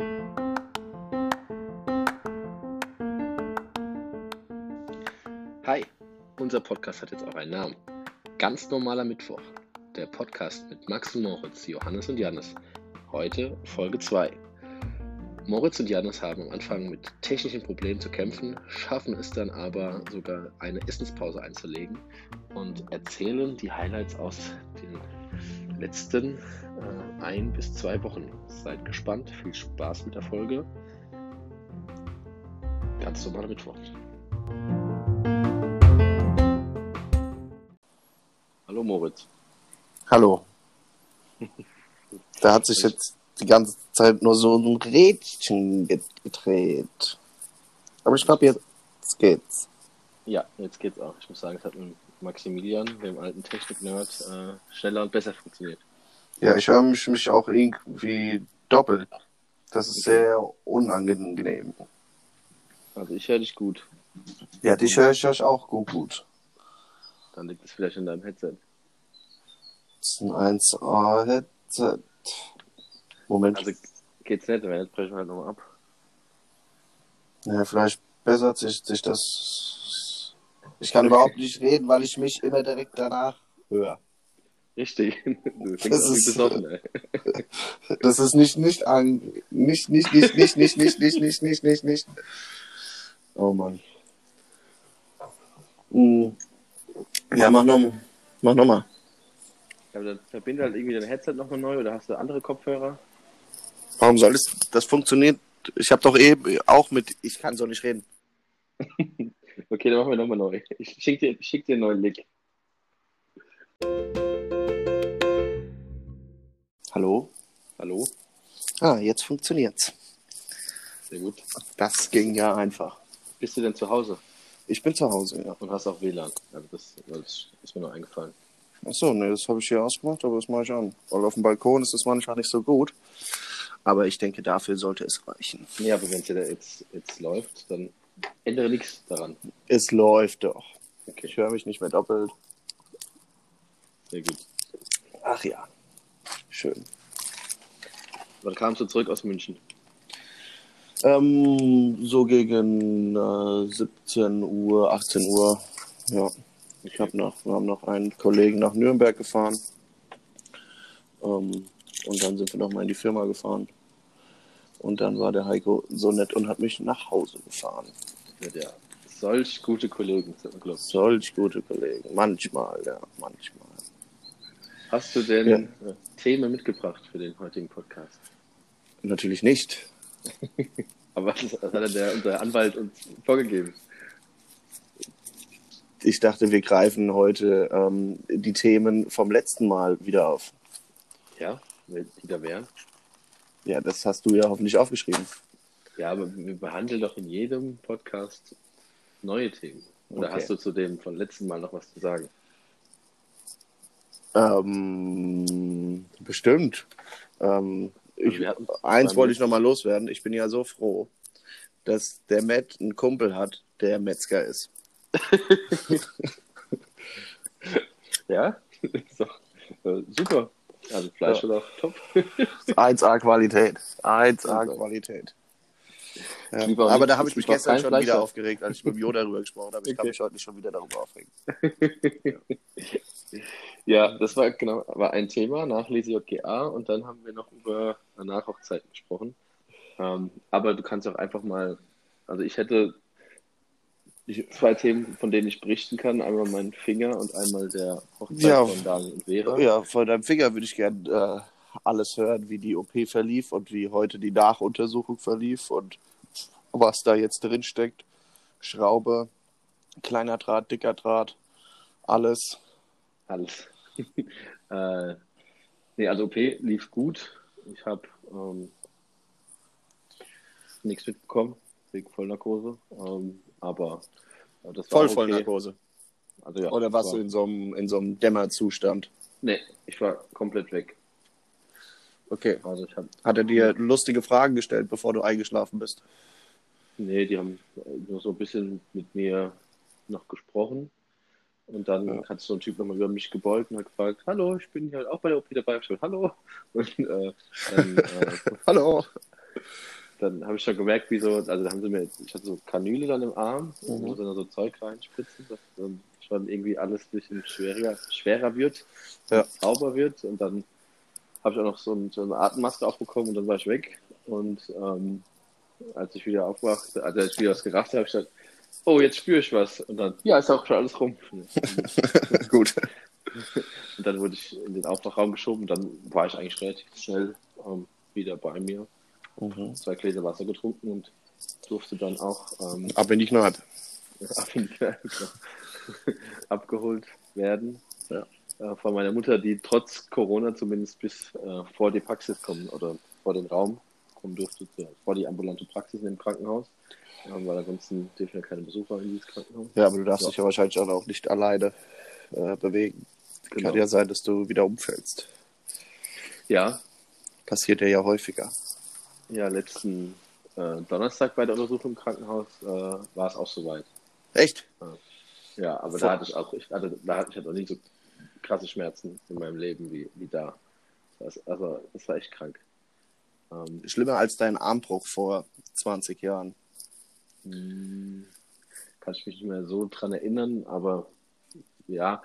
Hi, unser Podcast hat jetzt auch einen Namen. Ganz normaler Mittwoch. Der Podcast mit Max und Moritz, Johannes und Janis. Heute Folge 2. Moritz und Janis haben am Anfang mit technischen Problemen zu kämpfen, schaffen es dann aber sogar eine Essenspause einzulegen und erzählen die Highlights aus den letzten äh, ein bis zwei Wochen. Seid gespannt, viel Spaß mit der Folge. Ganz normaler Mittwoch. Hallo Moritz. Hallo. Da hat sich jetzt die ganze Zeit nur so ein Rädchen gedreht. Aber ich glaube, jetzt geht's. Ja, jetzt geht's auch. Ich muss sagen, es hat mit Maximilian, dem alten Technik-Nerd, äh, schneller und besser funktioniert. Ja, ich höre mich, mich auch irgendwie doppelt. Das ist sehr unangenehm. Also ich höre dich gut. Ja, dich höre ich euch auch gut, gut. Dann liegt es vielleicht in deinem Headset. Das ist ein 1A-Headset. Moment. Also geht's nicht, wenn jetzt brechen wir halt nochmal ab. Ja, vielleicht bessert sich, sich das. Ich kann überhaupt nicht reden, weil ich mich immer direkt danach höre. Richtig. Das wie ist- ey. Das ist nicht, nicht an, nicht, nicht, nicht, nicht, nicht, nicht, nicht, nicht, nicht, nicht, nicht. Oh Mann. Hm. Ja, mach noch, mach noch mal. Aber dann verbinde halt irgendwie dein Headset nochmal neu oder hast du andere Kopfhörer? Warum soll es, das funktioniert? Ich habe doch eben auch mit, ich kann so nicht reden. Okay, dann machen wir nochmal neu. Ich schick dir, schick dir einen neuen Link. Hallo? Hallo? Ah, jetzt funktioniert's. Sehr gut. Das ging ja einfach. Bist du denn zu Hause Ich bin zu Hause, ja. und hast auch WLAN? Also das, das ist mir noch eingefallen. Achso, ne, das habe ich hier ausgemacht, aber das mache ich an. Weil auf dem Balkon ist das manchmal nicht so gut. Aber ich denke, dafür sollte es reichen. Nee, aber wenn es ja jetzt, jetzt läuft, dann ändere nichts daran. Es läuft doch. Okay, Ich höre mich nicht mehr doppelt. sehr gut. Ach ja. Schön. Wann kamst du zurück aus München? Ähm, so gegen äh, 17 Uhr, 18 Uhr. Ja. Ich hab noch, wir haben noch einen Kollegen nach Nürnberg gefahren. Ähm, und dann sind wir noch mal in die Firma gefahren. Und dann war der Heiko so nett und hat mich nach Hause gefahren. Mit der solch gute Kollegen. Solch gute Kollegen. Manchmal, ja, manchmal. Hast du denn Ja. äh, Themen mitgebracht für den heutigen Podcast? Natürlich nicht. Aber was, hat denn der, unser Anwalt uns vorgegeben? Ich dachte, wir greifen heute ähm, die Themen vom letzten Mal wieder auf. Ja, die da wären? Ja, das hast du ja hoffentlich aufgeschrieben. Ja, aber wir behandeln doch in jedem Podcast neue Themen. Oder Okay. hast du zu dem von letzten Mal noch was zu sagen? Ähm, bestimmt. Ähm, ich, eins wollte ich noch mal loswerden. Ich bin ja so froh, dass der Matt einen Kumpel hat, der Metzger ist. Ja, doch äh, super. Also Fleisch Ja. ist auch top. 1A Qualität. 1A Super. Qualität. Ja. Aber nicht- da habe ich mich gestern schon Fleisch wieder haben. aufgeregt, als ich mit dem Jo darüber gesprochen habe. Ich kann Okay. mich heute nicht schon wieder darüber aufregen. Ja, das war genau war ein Thema nach Lese JGA und dann haben wir noch über Nachhochzeiten gesprochen. Ähm, aber du kannst auch einfach mal, also ich hätte ich, zwei Themen, von denen ich berichten kann. Einmal mein Finger und einmal der Hochzeit Ja. von Daniel und Vera. Ja, von deinem Finger würde ich gerne äh, alles hören, wie die OP verlief und wie heute die Nachuntersuchung verlief und was da jetzt drin steckt. Schraube, kleiner Draht, dicker Draht, alles. Alles. äh, nee, also OP lief gut. Ich habe ähm, nichts mitbekommen wegen Vollnarkose. Ähm, aber äh, das war Voll okay. Vollnarkose. Also, ja, Oder warst war, du in so einem, in so einem Dämmerzustand? Nee, ich war komplett weg. Okay. Also ich habe, Hat er dir lustige Fragen gestellt, bevor du eingeschlafen bist? nee, die haben nur so ein bisschen mit mir noch gesprochen. Und dann Ja. hat so ein Typ nochmal über mich gebeugt und hat gefragt, hallo, ich bin hier halt auch bei der OP dabei. Ich so, hallo. Und äh, dann, äh, Hallo. dann habe ich schon gemerkt, wie so, also da haben sie mir, ich hatte so Kanüle dann im Arm, Mhm. wo sie dann so Zeug reinspritzen, dass dann schon irgendwie alles ein bisschen schwerer, schwerer wird, Ja. sauber wird und dann habe ich auch noch so, ein, so eine Atemmaske aufbekommen und dann war ich weg und ähm, als ich wieder aufwachte, also als ich wieder was gerafft habe, habe ich gesagt, oh, jetzt spüre ich was und dann, ja, ist auch schon alles rum. Gut. Und dann wurde ich in den Aufwachraum geschoben und dann war ich eigentlich relativ schnell ähm, wieder bei mir. Mhm. Zwei Gläser Wasser getrunken und durfte dann auch ähm, Ab in die Kneipe. ab in die Kneipe, genau, abgeholt werden. Ja. Äh, von meiner Mutter, die trotz Corona zumindest bis äh, vor die Praxis kommen oder vor den Raum kommen durfte, zu- vor die ambulante Praxis in dem Krankenhaus. Ähm, weil ansonsten dürfen ja keine Besucher in dieses Krankenhaus. Ja, aber du darfst Ja. dich ja wahrscheinlich auch nicht alleine äh, bewegen. Genau. Kann ja sein, dass du wieder umfällst. Ja, Passiert ja häufiger. ja, letzten äh, Donnerstag bei der Untersuchung im Krankenhaus äh, war es auch soweit. Echt? Ja, aber Vor- da hatte ich auch, ich hatte, da hatte ich halt auch nie so krasse Schmerzen in meinem Leben wie, wie da. Das, also, das war echt krank. Ähm, Schlimmer als dein Armbruch vor 20 Jahren. mh, kann ich mich nicht mehr so dran erinnern, aber ja,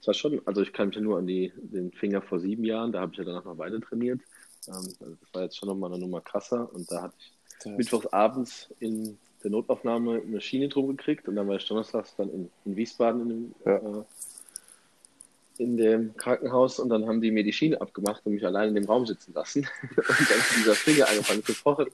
es war schon, also ich kann mich ja nur an die, den Finger vor sieben Jahren, da habe ich ja danach noch weiter trainiert. Ähm, also das war jetzt schon nochmal eine Nummer krasser und da hatte ich mittwochs abends in der Notaufnahme eine Schiene drum gekriegt und dann war ich donnerstags dann in, in Wiesbaden in dem, Ja. äh, in dem Krankenhaus und dann haben die mir die Schiene abgemacht und mich allein in dem Raum sitzen lassen. Und dann ist dieser Finger angefangen zu pochen.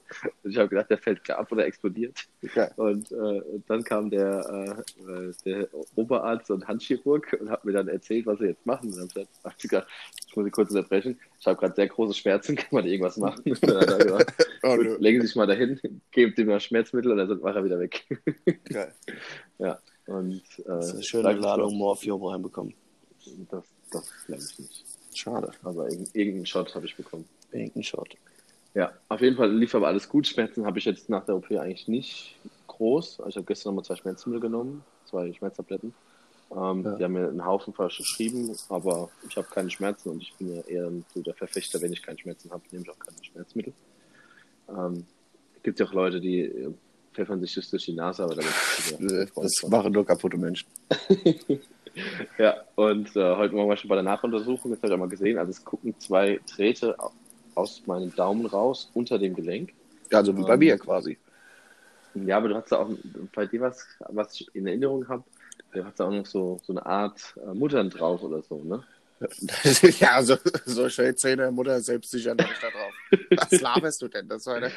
Und ich habe gedacht, der fällt klar ab oder explodiert. Geil. Und äh, dann kam der, äh, der Oberarzt und Handchirurg und hat mir dann erzählt, was sie jetzt machen. Und dann habe ich gesagt, hab ich gesagt, ich muss Sie kurz unterbrechen. Ich habe gerade sehr große Schmerzen, kann man irgendwas machen? Und dann hat er gesagt, Oh, nö. legen Sie sich mal dahin, gebt ihm mal Schmerzmittel und dann war er wieder weg. Geil. ja. Und, äh, Das ist eine schöne Ladung Morphium reinbekommen. Das, das glaube ich nicht. Schade. Aber irgend- irgendeinen Shot habe ich bekommen. Irgendein Shot. Ja, auf jeden Fall lief aber alles gut. Schmerzen habe ich jetzt nach der OP eigentlich nicht groß. Also ich habe gestern nochmal zwei Schmerzmittel genommen, zwei Schmerztabletten. Ähm, Ja. Die haben mir einen Haufen verschrieben, aber ich habe keine Schmerzen und ich bin ja eher so der Verfechter, wenn ich keine Schmerzen habe, nehme ich auch keine Schmerzmittel. Ähm, gibt ja auch Leute, die pfeffern sich das durch die Nase, aber damit Das machen nur kaputte Menschen. Ja, und äh, heute Morgen war ich schon bei der Nachuntersuchung, jetzt habe ich auch mal gesehen, also es gucken zwei Drähte au- aus meinem Daumen raus, unter dem Gelenk. Also wie bei Ähm, mir quasi. Ja, aber du hast da auch, bei dir was, was ich in Erinnerung habe, du hast da auch noch so, so eine Art äh, Muttern drauf oder so, ne? ja, so, so schön Zähne, Mutter selbstsicher noch nicht da drauf. Was laberst du denn? Das war eine,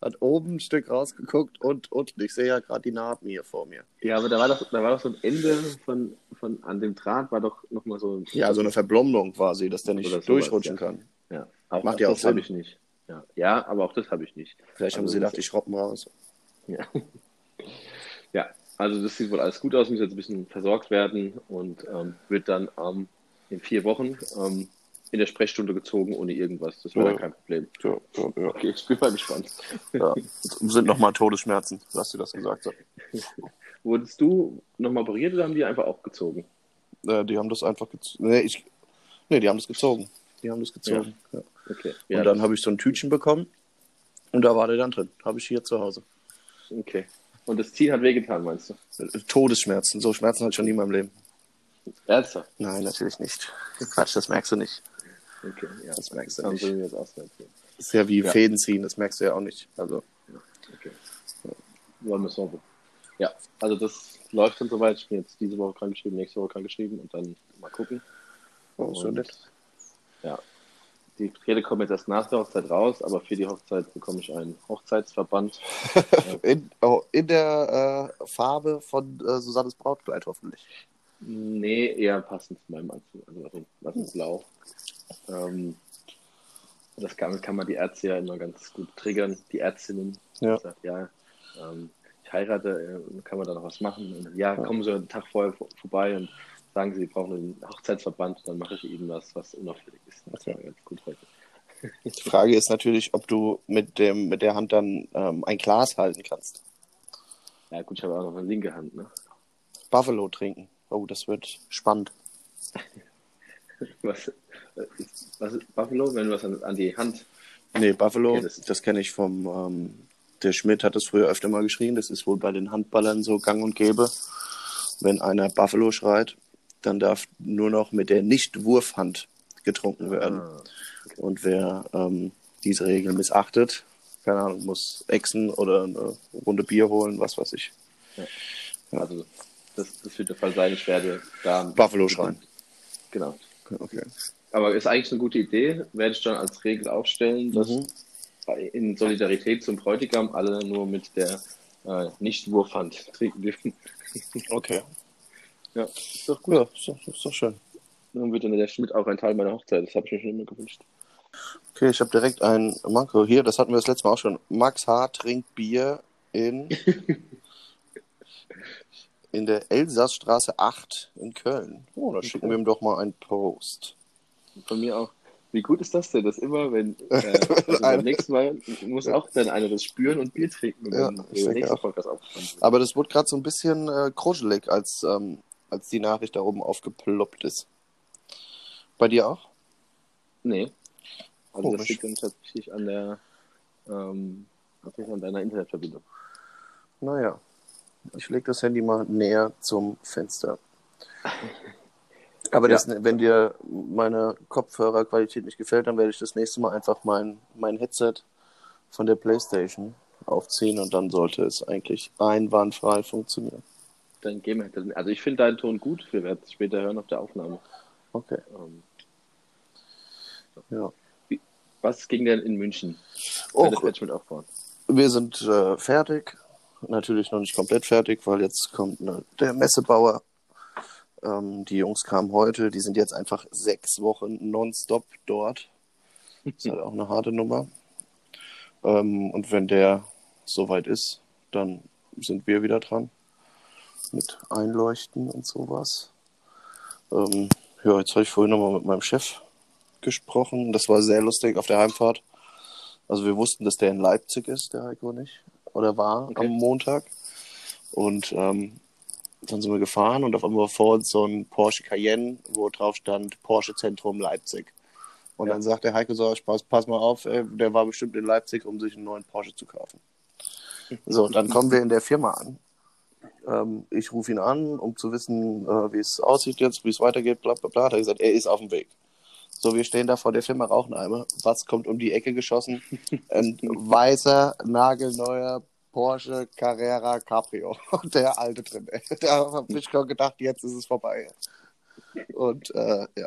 hat oben ein Stück rausgeguckt und unten. Ich sehe ja gerade die Narben hier vor mir. Ja, aber da war doch, da war doch so ein Ende von, von an dem Draht, war doch nochmal so. Ja, so eine Verblomdung quasi, dass der nicht sowas, durchrutschen ja. kann. Ja, auch, Macht auch ja auch das habe ich nicht. Ja. ja, aber auch das habe ich nicht. Vielleicht haben Also sie das- gedacht, ich schroppen raus. Ja. ja, also das sieht wohl alles gut aus, muss jetzt ein bisschen versorgt werden und ähm, wird dann ähm, in vier Wochen ähm, in der Sprechstunde gezogen ohne irgendwas. Das wäre Ja. dann kein Problem. Ja, ja, ja. Okay, ich bin mal gespannt. ja. Sind nochmal Todesschmerzen, hast du das gesagt. So. Wurdest du nochmal operiert oder haben die einfach auch gezogen? Äh, die haben das einfach gezogen. Nee, ich... nee, die haben das gezogen. Die haben das gezogen. Ja. Okay. Und dann habe ich so ein Tütchen bekommen und da war der dann drin. Habe ich hier zu Hause. Okay. Und das Ziehen hat wehgetan, meinst du? Äh, Todesschmerzen. So Schmerzen hatte ich schon nie in meinem Leben. Ernsthaft? Nein, natürlich nicht. Quatsch, das merkst du nicht. Okay, ja. Das merkst du nicht. mir jetzt ist ja wie Ja. Fäden ziehen, das merkst du ja auch nicht. Also, Okay. Wir es so. Ja, also das läuft dann soweit. Ich bin jetzt diese Woche krank geschrieben, nächste Woche krank geschrieben und dann mal gucken. oh, so nett. Ja. Die Rede kommen jetzt erst nach der Hochzeit raus, aber für die Hochzeit bekomme ich einen Hochzeitsverband. In, oh, in der äh, Farbe von äh, Susannes Brautkleid hoffentlich. Nee, eher passend zu meinem Anzug. Also was in, was in Blau. Ähm, das kann, kann man die Ärzte ja immer ganz gut triggern, die Ärztinnen. Ja. Sagt, ja, ähm, ich heirate, äh, kann man da noch was machen? Und, ja, kommen Sie einen Tag vorher vor, vorbei und sagen Sie, Sie brauchen einen Hochzeitsverband, dann mache ich Ihnen was, was unauffällig ist. Das war ganz gut heute. Die Frage ist natürlich, ob du mit, dem, mit der Hand dann ähm, ein Glas halten kannst. Ja gut, ich habe auch noch eine linke Hand, ne? Buffalo trinken. Oh, das wird spannend. Was, ist, was ist Buffalo, wenn du was an, an die Hand Nee, Buffalo, Okay, das, das- kenne ich vom, ähm, der Schmidt hat das früher öfter mal geschrien, das ist wohl bei den Handballern so gang und gäbe. Wenn einer Buffalo schreit, dann darf nur noch mit der Nicht-Wurfhand getrunken werden. Ah, Und wer ähm, diese Regel missachtet, keine Ahnung, muss Exen oder eine Runde Bier holen, was weiß ich. also, das, das wird der Fall sein. Ich werde da. Buffalo schreien. Genau. Okay. Aber ist eigentlich eine gute Idee. Werde ich dann als Regel aufstellen, dass Mhm. in Solidarität zum Bräutigam alle nur mit der äh, Nicht-Wurfhand trinken dürfen. Okay. Ja, ist doch gut. Ja, ist doch, ist doch schön. Dann wird dann der Schmidt auch ein Teil meiner Hochzeit. Das habe ich mir schon immer gewünscht. Okay, ich habe direkt ein Manko hier, das hatten wir das letzte Mal auch schon. Max H. trinkt Bier in, in der Elsassstraße 8 in Köln. Oh, da schicken wir ihm doch mal einen Post. Von mir auch. Wie gut ist das denn, dass immer, wenn äh, also beim nächsten Mal muss auch dann einer das spüren und Bier trinken, Ja, wenn ich der nächste. Podcast wird. Aber das wurde gerade so ein bisschen äh, kruschelig, als, ähm, als die Nachricht da oben aufgeploppt ist. Bei dir auch? Nee. Also das Komisch. liegt dann tatsächlich an der ähm, tatsächlich an deiner Internetverbindung. Naja, ich lege das Handy mal näher zum Fenster. Aber Ja. das, wenn dir meine Kopfhörerqualität nicht gefällt, dann werde ich das nächste Mal einfach mein, mein Headset von der Playstation aufziehen und dann sollte es eigentlich einwandfrei funktionieren. Dann gehen wir Also ich finde deinen Ton gut. Wir werden es später hören auf der Aufnahme. Okay, Ähm, ja. was ging denn in München? Jetzt mit aufbauen. Wir sind äh, fertig. Natürlich noch nicht komplett fertig, weil jetzt kommt ne, der Messebauer. Ähm, die Jungs kamen heute. Die sind jetzt einfach sechs Wochen nonstop dort. Ist halt auch eine harte Nummer. Ähm, und wenn der soweit ist, dann sind wir wieder dran. Mit Einleuchten und sowas. Ähm, ja, jetzt habe ich vorhin nochmal mit meinem Chef gesprochen. Das war sehr lustig auf der Heimfahrt. Also wir wussten, dass der in Leipzig ist, der Heiko nicht. Oder war Okay. am Montag. Und ähm, dann sind wir gefahren und auf einmal war vor uns so ein Porsche Cayenne, wo drauf stand Porsche Zentrum Leipzig. Und Ja. dann sagt der Heiko so, Spaß, pass mal auf, ey, der war bestimmt in Leipzig, um sich einen neuen Porsche zu kaufen. So, dann kommen wir in der Firma an. Ähm, ich rufe ihn an, um zu wissen, äh, wie es aussieht jetzt, wie es weitergeht, bla bla bla. Hat er gesagt, er ist auf dem Weg. So, wir stehen da vor der Firma Raucheneimer. Was kommt um die Ecke geschossen? Ein weißer, nagelneuer Porsche Carrera Cabrio. Und der alte drin. Ey. Da habe ich schon gedacht, jetzt ist es vorbei. Und äh, ja,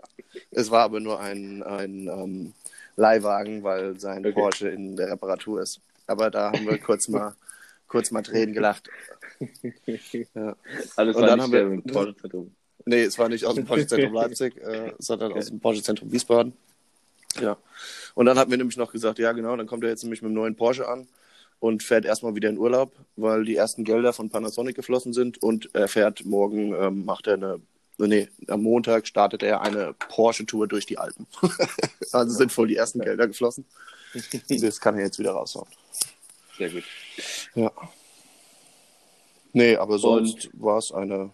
es war aber nur ein, ein ähm, Leihwagen, weil sein Okay. Porsche in der Reparatur ist. Aber da haben wir kurz mal, kurz mal Tränen gelacht. Ja. Alles Und war dann nicht haben wir- Porsche-Zentrum. Nee, es war nicht aus dem Porsche-Zentrum Leipzig, äh, sondern aus dem Porsche-Zentrum Wiesbaden. Ja. Und dann hatten wir nämlich noch gesagt, ja genau, dann kommt er jetzt nämlich mit dem neuen Porsche an und fährt erstmal wieder in Urlaub, weil die ersten Gelder von Panasonic geflossen sind und er fährt morgen, ähm, macht er eine, nee, am Montag startet er eine Porsche-Tour durch die Alpen. also sind voll die ersten Gelder geflossen. Das kann er jetzt wieder raushauen. Sehr gut. Ja. Nee, aber sonst war es eine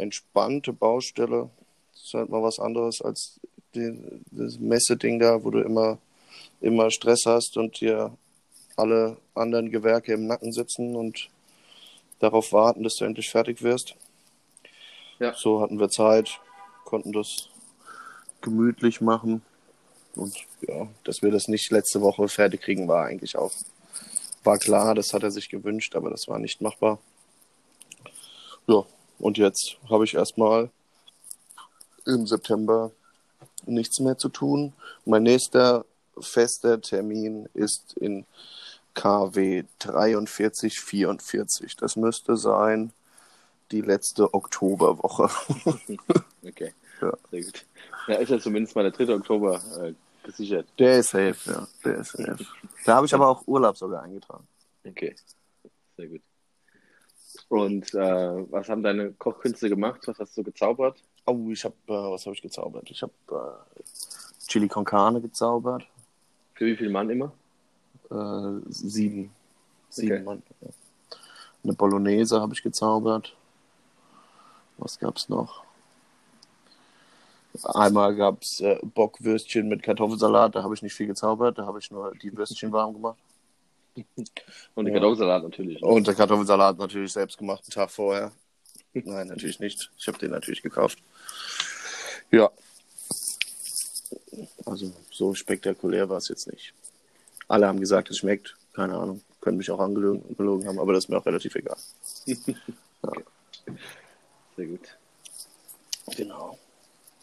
entspannte Baustelle. Das ist halt mal was anderes als die, das Messeding da, wo du immer, immer Stress hast und dir alle anderen Gewerke im Nacken sitzen und darauf warten, dass du endlich fertig wirst. Ja. So hatten wir Zeit, konnten das gemütlich machen. Und ja, dass wir das nicht letzte Woche fertig kriegen, war eigentlich auch war klar, das hat er sich gewünscht, aber das war nicht machbar. Ja, und jetzt habe ich erstmal im September nichts mehr zu tun. Mein nächster fester Termin ist in KW 4344. Das müsste sein die letzte Oktoberwoche. Okay. Ja. Sehr gut. Ja, ist ja zumindest mal der 3. Oktober äh, gesichert. Der ist safe, ja. Der ist safe. Da habe ich aber auch Urlaub sogar eingetragen. Okay. Sehr gut. Und äh, was haben deine Kochkünste gemacht? Was hast du gezaubert? Oh, ich habe, äh, was habe ich gezaubert? Ich habe äh, Chili con Carne gezaubert. Für wie viel Mann immer? Äh, sieben. Sieben Okay. Mann. Ja. Eine Bolognese habe ich gezaubert. Was gab's noch? Einmal gab es äh, Bockwürstchen mit Kartoffelsalat, da habe ich nicht viel gezaubert, da habe ich nur die Würstchen warm gemacht. Und den Ja. Kartoffelsalat natürlich. ne? Und der Kartoffelsalat natürlich selbst gemacht, einen Tag vorher. Nein, natürlich nicht. Ich habe den natürlich gekauft. Ja. Also so spektakulär war es jetzt nicht. Alle haben gesagt, es schmeckt. Keine Ahnung. Können mich auch angelogen gelogen haben, aber das ist mir auch relativ egal. Sehr gut. Genau.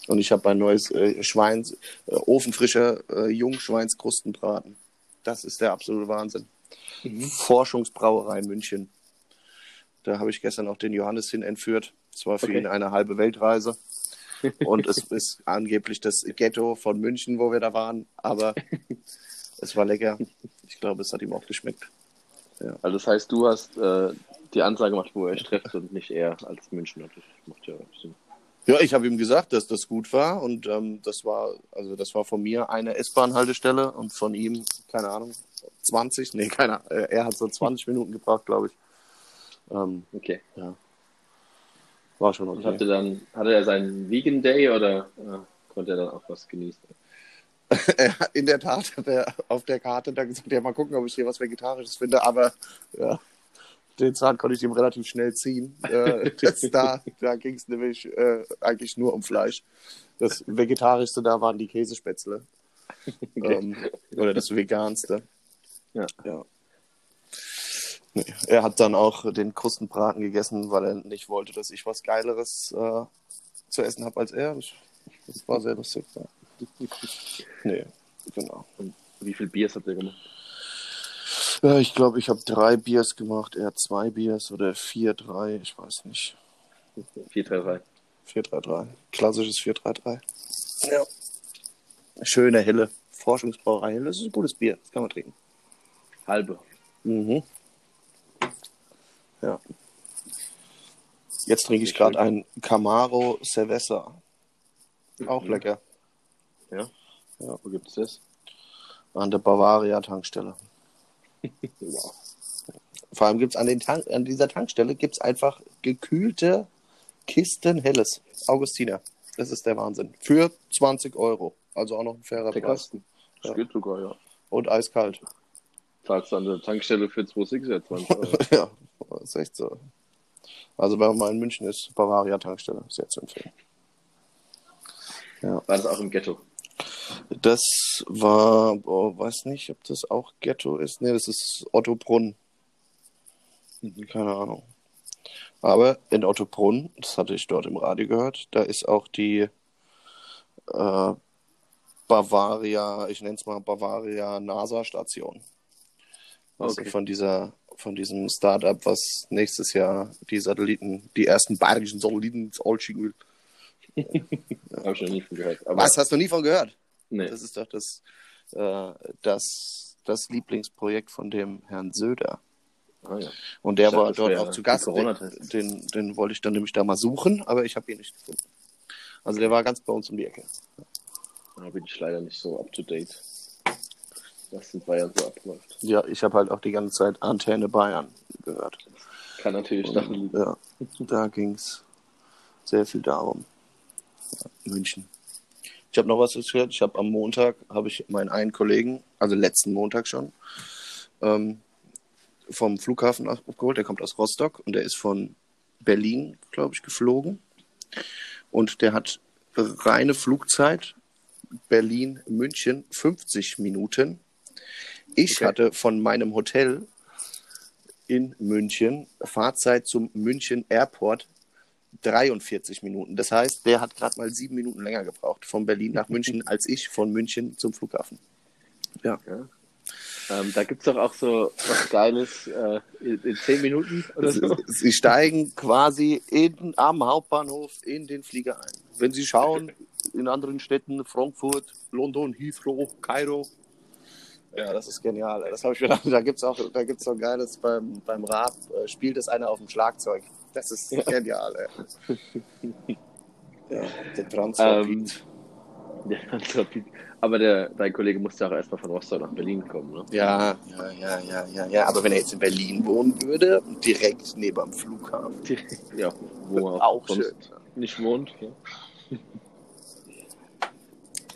Und ich habe ein neues äh, Schweins, äh, ofenfrischer äh, Jungschweinskrustenbraten. Das ist der absolute Wahnsinn. Forschungsbrauerei München. Da habe ich gestern auch den Johannes hin entführt. Es war für Okay. ihn eine halbe Weltreise. Und es ist angeblich das Ghetto von München, wo wir da waren. Aber es war lecker. Ich glaube, es hat ihm auch geschmeckt. Also das heißt, du hast äh, die Ansage gemacht, wo ihr euch trefft und nicht er als Münchner. Das macht ja Sinn. Ja, ich habe ihm gesagt, dass das gut war und ähm, das war, also das war von mir eine S-Bahn-Haltestelle und von ihm, keine Ahnung, 20, nee, keine Ahnung, er hat so 20 Minuten gebraucht, glaube ich. Ähm, Okay. war schon Und okay. hatte dann, hatte er seinen Vegan Day oder äh, konnte er dann auch was genießen? In der Tat hat er auf der Karte dann gesagt, ja, mal gucken, ob ich hier was Vegetarisches finde, aber ja, den Zahn konnte ich ihm relativ schnell ziehen. Äh, das, da da ging es nämlich äh, eigentlich nur um Fleisch. Das Vegetarischste da waren die Käsespätzle. Ähm, oder das Veganste. Ja. ja. Nee, Er hat dann auch den Krustenbraten gegessen, weil er nicht wollte, dass ich was Geileres äh, zu essen habe als er. Das, das war sehr lustig. Ja. Nee, genau. Wie viel Biers habt ihr gemacht? Ja, ich glaube, ich habe drei Biers gemacht, er hat zwei Biers oder vier, drei, ich weiß nicht. 433. 433. Klassisches 433. Ja. Schöne Helle. Forschungsbrauerei Helle. Das ist ein gutes Bier. Das kann man trinken. Halbe. Mhm. Ja. Jetzt trinke ich gerade ein Camaro Cerveza. Auch Mhm. lecker. Wo gibt es das? An der Bavaria Tankstelle. Wow. Vor allem gibt es an, den Tank- an dieser Tankstelle gibt's einfach gekühlte Kisten Helles. Augustiner. Das ist der Wahnsinn. Für 20 Euro. Also auch noch ein fairer Der Preis. Kasten. Das Ja. geht sogar, ja. Und eiskalt. Zahlst du an der Tankstelle für 2,6 oder 20 Euro. ja, das ist echt so. Also wenn man mal in München ist, Bavaria Tankstelle. Sehr zu empfehlen. War das auch im Ghetto? Das war, oh, weiß nicht, ob das auch Ghetto ist. Nee, das ist Otto Brunn. Keine Ahnung. Aber in Otto Brunn, das hatte ich dort im Radio gehört, da ist auch die äh, Bavaria, ich nenne es mal Bavaria NASA-Station. Also Okay. von dieser, von diesem Startup, was nächstes Jahr die Satelliten, die ersten bayerischen Satelliten ins All schicken will. Habe ich noch nie von gehört. Was, hast du nie von gehört? Nee. Das ist doch das, äh, das, das Lieblingsprojekt von dem Herrn Söder. Ah, ja. Und der Ich war dort auch zu Gast. Den, den, den wollte ich dann nämlich da mal suchen, aber ich habe ihn nicht gefunden. Also der war ganz bei uns um die Ecke. Da bin ich leider nicht so up to date. Was in Bayern so abläuft. Ja, ich habe halt auch die ganze Zeit Antenne Bayern gehört. Kann natürlich Und, liegen. ja, da ging es sehr viel darum. Ja, München. Ich habe noch was gehört. Ich habe am Montag, habe ich meinen einen Kollegen, also letzten Montag schon, ähm, vom Flughafen abgeholt. Der kommt aus Rostock und der ist von Berlin, glaube ich, geflogen. Und der hat reine Flugzeit Berlin-München 50 Minuten. Ich Okay. hatte von meinem Hotel in München Fahrzeit zum München Airport 43 Minuten. Das heißt, der hat gerade mal sieben Minuten länger gebraucht von Berlin nach München als ich von München zum Flughafen. Ja. Ja. Ähm, da gibt es doch auch so was Geiles äh, in, in 10 Minuten oder so. Sie steigen quasi in, am Hauptbahnhof in den Flieger ein. Wenn Sie schauen, in anderen Städten, Frankfurt, London, Heathrow, Kairo. Ja, das ist genial. Das habe ich gedacht. Da gibt's auch, da gibt's so ein geiles beim, beim Rap, äh, spielt es einer auf dem Schlagzeug. Das ist genial, ey. Ja, der Transrapid. Ähm, Ja, ganz rapid. Aber der, dein Kollege musste auch erstmal von Rostock nach Berlin kommen, ne? ja, ja, ja, ja, ja, ja. Aber wenn er jetzt in Berlin wohnen würde, direkt neben dem Flughafen. Ja, wo er Auch schön. nicht wohnt. Ja.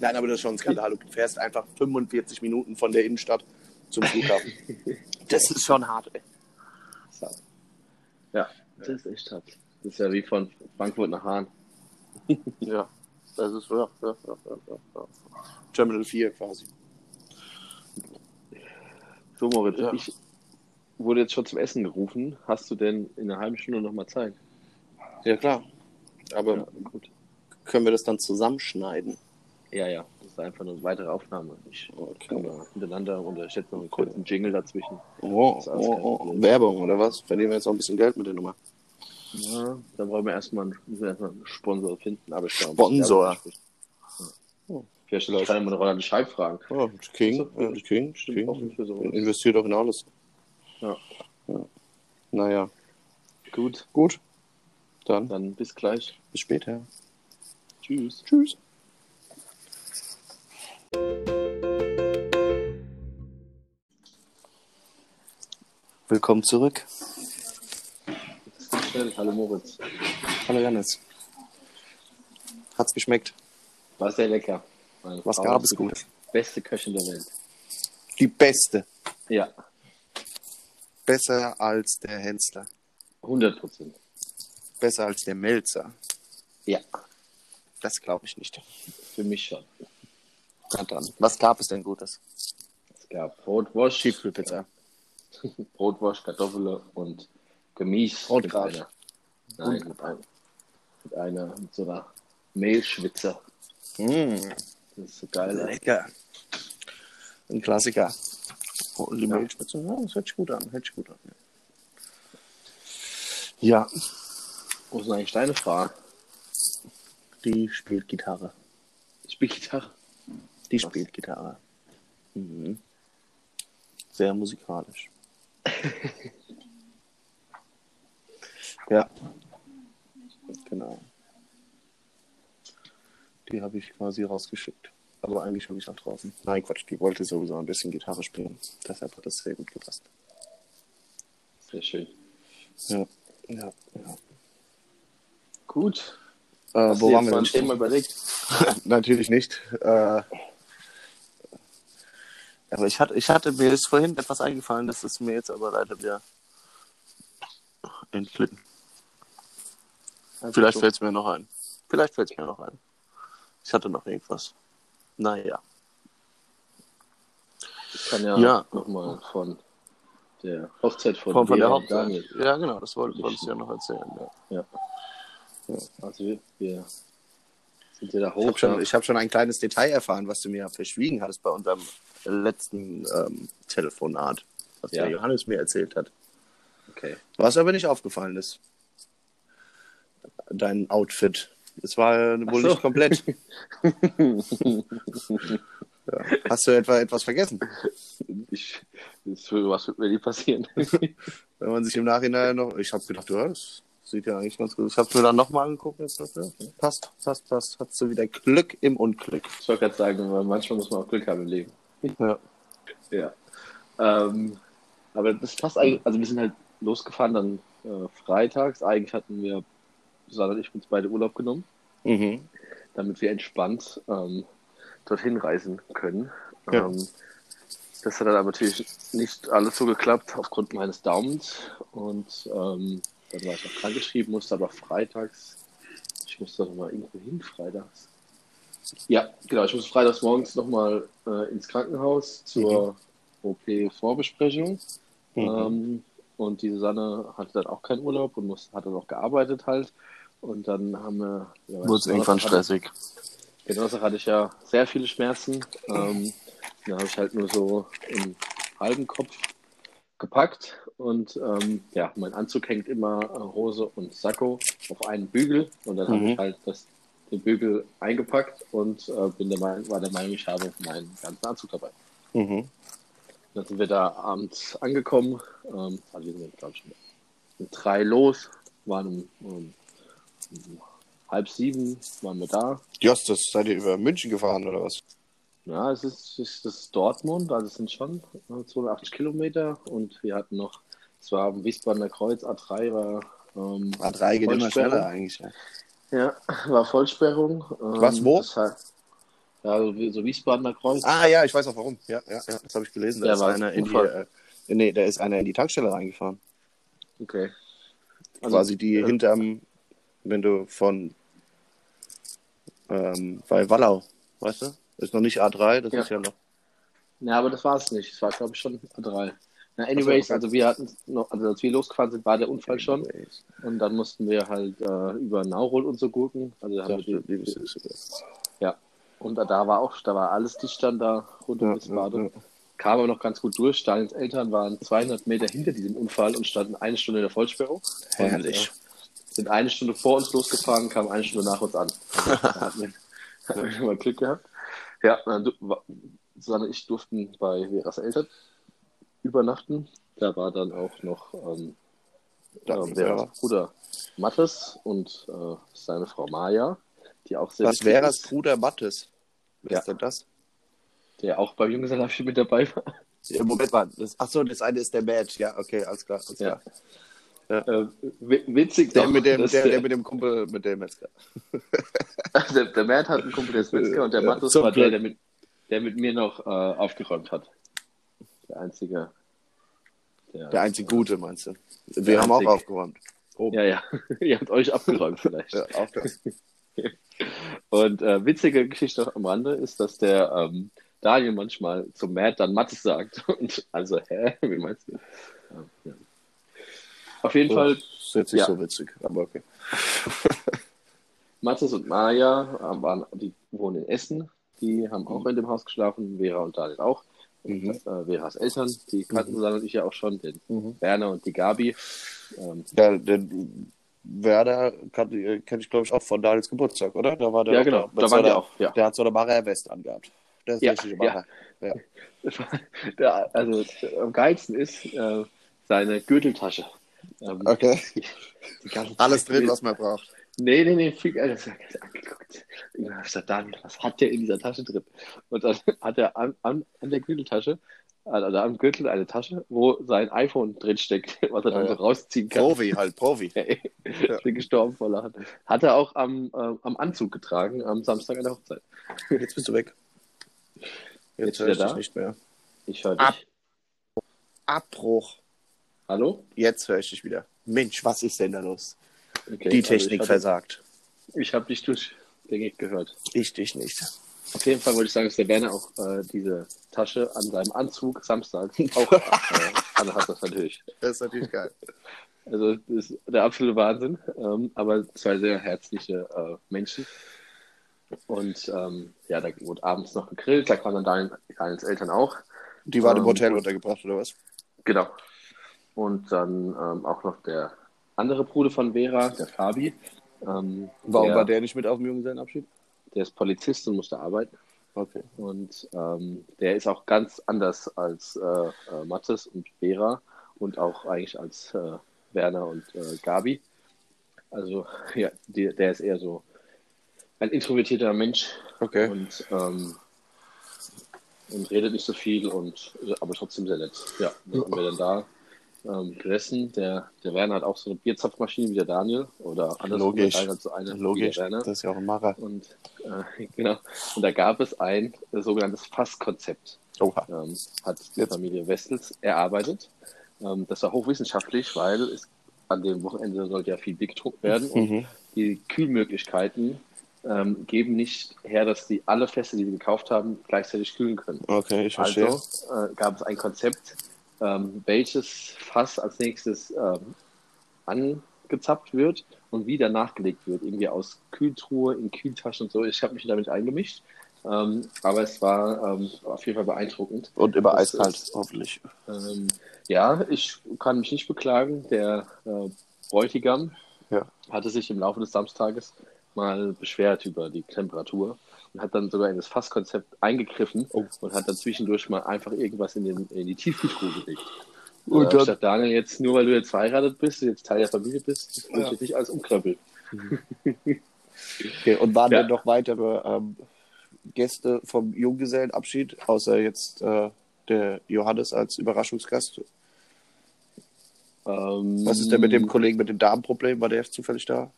Nein, aber das ist schon ein Skandal. Du fährst einfach 45 Minuten von der Innenstadt zum Flughafen. das ist schon hart, ey. Ja, das ist echt hart. Das ist ja wie von Frankfurt nach Hahn. ja, das ist ja, ja, ja, ja, ja. Terminal 4 quasi. So, Moritz, Ja. ich wurde jetzt schon zum Essen gerufen. Hast du denn in einer halben Stunde nochmal Zeit? Ja, klar. Aber Ja, gut. können wir das dann zusammenschneiden? Ja, ja, das ist einfach eine weitere Aufnahme. Ich Okay. da hintereinander und ich setze noch einen kurzen Jingle dazwischen. Oh, oh, oh. Werbung oder was? Verdienen wir jetzt auch ein bisschen Geld mit der Nummer. Ja, dann wollen wir erstmal einen, erstmal einen Sponsor finden. Aber ich glaube, Sponsor. Ja. Vielleicht kann ich mal eine Rolle Scheib fragen. Oh, King, So, äh, King, Stimmt offen King. für sowas. Investiert doch in alles. Ja. ja. Naja, Gut, gut. Dann dann bis gleich. bis später. Tschüss. Tschüss. Willkommen zurück. Hallo Moritz. Hallo Janis. Hat's geschmeckt? War sehr lecker. Meine Was Frau gab es die Gutes? Beste Köchin der Welt. Die beste. Ja, Besser als der Hensler. 100 Prozent. Besser als der Melzer. Ja, Das glaube ich nicht. für mich schon. Na dann. Was gab es denn Gutes? Es gab Brotwurst, Tiefkühlpizza. Brotwurst, Kartoffeln und Gemüse. Einer, nein, mit einer, mit einer, mit so einer Mehlschwitze. Mmh, Das ist so geil. lecker. Ein Klassiker. Oh, Und die Ja. Mehlspitze, ja, das hört sich gut an. Hört sich gut an. Ja, Wo ist denn eigentlich deine Frau? die spielt Gitarre. Ich spiele Gitarre. Die spielt Gitarre. Mhm. Sehr musikalisch. ja. Genau. Die habe ich quasi rausgeschickt. Aber eigentlich habe ich nach draußen. Nein, Quatsch, die wollte sowieso ein bisschen Gitarre spielen. Deshalb hat das sehr gut gepasst. Sehr schön. Ja, ja, ja. Gut. Äh, wo waren wir? Thema überlegt? Natürlich nicht. Äh, aber ich hatte, ich hatte mir ist vorhin etwas eingefallen, das ist mir jetzt aber leider wieder entglitten. Vielleicht fällt es mir noch ein. Vielleicht fällt es mir noch ein. Ich hatte noch irgendwas. Naja. Ich kann ja, Ja. nochmal von der Hochzeit von, Von, von der Hochzeit. Daniel. Ja, genau, das wollte, wollte ich ja noch erzählen. Ja. Also wir, wir sind ja da Ich hoch. habe schon, ich hab schon ein kleines Detail erfahren, was du mir verschwiegen hast bei unserem letzten ähm, Telefonat, was Ja. der Johannes mir erzählt hat. okay. Was aber nicht aufgefallen ist. Dein Outfit. Es war äh, wohl so. nicht komplett. ja. Hast du etwa etwas vergessen? Ich, was wird mir nie passieren? Wenn man sich im Nachhinein noch. Ich habe gedacht, ja, das sieht ja eigentlich ganz gut. Ich habe mir dann nochmal angeguckt. Jetzt, ja, passt, passt, passt. Hast du wieder Glück im Unglück. Ich wollte gerade sagen, manchmal muss man auch Glück haben im Leben. Ja. Ja. Ähm, aber das passt eigentlich, also wir sind halt losgefahren dann äh, freitags. Eigentlich hatten wir, Susanne und ich uns beide Urlaub genommen, Mhm. damit wir entspannt ähm, dorthin reisen können. Ja. Ähm, das hat dann aber natürlich nicht alles so geklappt aufgrund meines Daumens. Und ähm, dann war ich noch krankgeschrieben, musste aber freitags, ich musste noch mal irgendwo hin freitags. Ja, genau, ich musste freitags morgens nochmal äh, ins Krankenhaus zur OP-Vorbesprechung. Mhm. Ähm, und die Susanne hatte dann auch keinen Urlaub und musste, hat dann auch gearbeitet halt. Und dann haben wir. Ja, Wurde es irgendwann hatte- stressig. Den Donnerstag hatte ich ja sehr viele Schmerzen. Ähm, da habe ich halt nur so im halben Kopf gepackt. Und ähm, ja, mein Anzug hängt immer äh, Hose und Sakko auf einen Bügel. Und dann habe Mhm. ich halt das, den Bügel eingepackt und äh, bin der Meinung, war der Meinung, ich habe meinen ganzen Anzug dabei. Mhm. Dann sind wir da abends angekommen. Ähm, also wir sind, glaube ich, um drei los, waren um, um, um halb sieben waren wir da. Justus, seid ihr über München gefahren oder was? Ja, es ist, ist das ist Dortmund, also es sind schon äh, 280 Kilometer und wir hatten noch, es war am Wiesbadener Kreuz, A3 war, ähm, A3 geht immer schneller eigentlich. Ja. Ja, war Vollsperrung. Ähm, Was, wo? Das heißt, Ja, so, wie- so Wiesbadener Kreuz. Ah ja, ich weiß auch warum. Ja, ja, ja das habe ich gelesen. Da Ja, ist war einer in die, äh, nee, da ist einer in die Tankstelle reingefahren. Okay. Also, Quasi die äh, hinterm, wenn du von ähm, bei Wallau, weißt du? Ist noch nicht A3, das Ja. ist ja noch. Ja, aber das war es nicht. Es war, glaube ich, schon A3. Na, anyways, also wir hatten noch, also als wir losgefahren sind, war der Unfall schon. Und dann mussten wir halt äh, über Naurol und so gucken. Also da haben wir die, ja. Und da, da war auch, da war alles dicht dann da rund um ja, Wiesbaden. ja, ja. Kam aber noch ganz gut durch. Stalins Eltern waren 200 Meter hinter diesem Unfall und standen eine Stunde in der Vollsperrung. Herrlich. Und, äh, sind eine Stunde vor uns losgefahren, kamen eine Stunde nach uns an. da hatten wir, hatten wir mal Glück gehabt. Ja, dann Susanne und ich durften bei Veras Eltern übernachten. Da war dann auch noch ähm, Da- äh, Veras ja. Bruder Mattes und äh, seine Frau Maja, die auch sehr Was wäre das Bruder Mattes? Wer Ja. ist denn das? der auch beim Junggesellenabschied mit dabei war. Ja, Moment mal. Das, achso, das eine ist der Match. Ja, okay, alles klar. Alles Ja. klar. Äh, wi- witzig Der, doch, mit dem, dass der, der mit dem Kumpel, mit dem Metzger. der, der Matt hat einen Kumpel, der ist Metzger, und der Ja, zum war der, der mit, der mit mir noch äh, aufgeräumt hat. Der einzige. Der, Der einzig Gute, meinst du? Wir haben auch aufgeräumt. Oh, Ja, ja. Ihr habt euch abgeräumt vielleicht. ja, auch das. Und äh, witzige Geschichte am Rande ist, dass der ähm, Daniel manchmal zum Matt dann Mattes sagt. Und also, hä? Wie meinst du? Ja. Auf jeden Fall, Das ist jetzt nicht Ja. so witzig, aber okay. Mattes und Maja äh, waren, die wohnen in Essen. Die haben auch in dem Haus geschlafen, Vera und Daniel auch. Mhm. äh, Veras Eltern, die kannten Mhm. Und ich ja auch schon, den Mhm. Werner und die Gabi. Ähm, Ja, den Werder kenne kenn ich, glaube ich, auch von Daniels Geburtstag, oder? Da war der ja, auch genau, Da, da waren die auch. Ja. Der hat so eine Marer-West angehabt. Der ist Ja, richtig ja. Marer. Ja. Der, also am geilsten ist äh, seine Gürteltasche. Ähm, Okay. Alles drin, was man braucht. Nee, nee, nee, geiler. Ich hab mir angeguckt. Irgendwann hab ich gesagt, Daniel, was hat der in dieser Tasche drin? Und dann hat er an, an, an der Gürteltasche, also am Gürtel eine Tasche, wo sein iPhone drin steckt, was er dann so rausziehen kann. Profi halt, Profi. Ey, Ja. Ich bin gestorben vor Lachen. Hat er auch am, äh, am Anzug getragen, am Samstag an der Hochzeit. Jetzt bist du weg. Jetzt, Jetzt höre ich dich da? nicht mehr. Ich höre Ab. dich. Abbruch. Hallo? Jetzt höre ich dich wieder. Mensch, was ist denn da los? Okay, Die also Technik ich hab- versagt. Ich habe dich durchgängig gehört. Ich dich nicht. Auf jeden Fall wollte ich sagen, dass der Werner auch äh, diese Tasche an seinem Anzug Samstag auch äh, anhat, das natürlich. Das ist natürlich geil. Also das ist der absolute Wahnsinn. Ähm, aber zwei sehr herzliche äh, Menschen. Und ähm, ja, da wurde abends noch gegrillt, da kamen dann Daniel, Daniels Eltern auch. Die waren im Ähm, Hotel untergebracht, oder was? Genau. Und dann ähm, auch noch der andere Bruder von Vera, der Fabi. Ähm, Warum der, war der nicht mit auf dem Junggesellenabschied? der ist Polizist und musste arbeiten. Okay. Und ähm, der ist auch ganz anders als äh, äh, Mattes und Vera und auch eigentlich als äh, Werner und äh, Gabi. Also ja, die, der ist eher so ein introvertierter Mensch Okay. und, ähm, und redet nicht so viel und aber trotzdem sehr nett. Ja, dann haben wir dann da ähm, gegessen. Der, der Werner hat auch so eine Bierzapfmaschine wie der Daniel oder andersrum. Logisch. Daniel hat so eine Logisch. Das ist ja auch ein Macher. Und äh, genau. Und da gab es ein äh, sogenanntes Fasskonzept. Oha. Ähm, hat die Jetzt. Familie Westels erarbeitet. Ähm, das war hochwissenschaftlich, weil es an dem Wochenende sollte ja viel Bier getrunken werden. Und Mhm. die Kühlmöglichkeiten ähm, geben nicht her, dass sie alle Fässer, die sie gekauft haben, gleichzeitig kühlen können. Okay, ich verstehe. Also äh, gab es ein Konzept, ähm, welches Fass als nächstes ähm, angezapft wird und wieder nachgelegt wird. Irgendwie aus Kühltruhe in Kühltaschen und so. Ich habe mich damit eingemischt. Ähm, aber es war ähm, auf jeden Fall beeindruckend. Und Das eiskalt, ist- hoffentlich. Ähm, ja, ich kann mich nicht beklagen. Der äh, Bräutigam Ja. hatte sich im Laufe des Samstages mal beschwert über die Temperatur und hat dann sogar in das Fasskonzept eingegriffen Oh. und hat dann zwischendurch mal einfach irgendwas in, den, in die Tiefkühltruhe gelegt. Und Und dann- statt Daniel, jetzt nur weil du jetzt verheiratet bist, jetzt Teil der Familie bist, Ja. ich nicht alles umkrempeln. Okay, und waren Ja. denn noch weitere ähm, Gäste vom Junggesellenabschied, außer jetzt äh, der Johannes als Überraschungsgast? Ähm, Was ist denn mit dem Kollegen mit dem Darmproblem? War der zufällig da?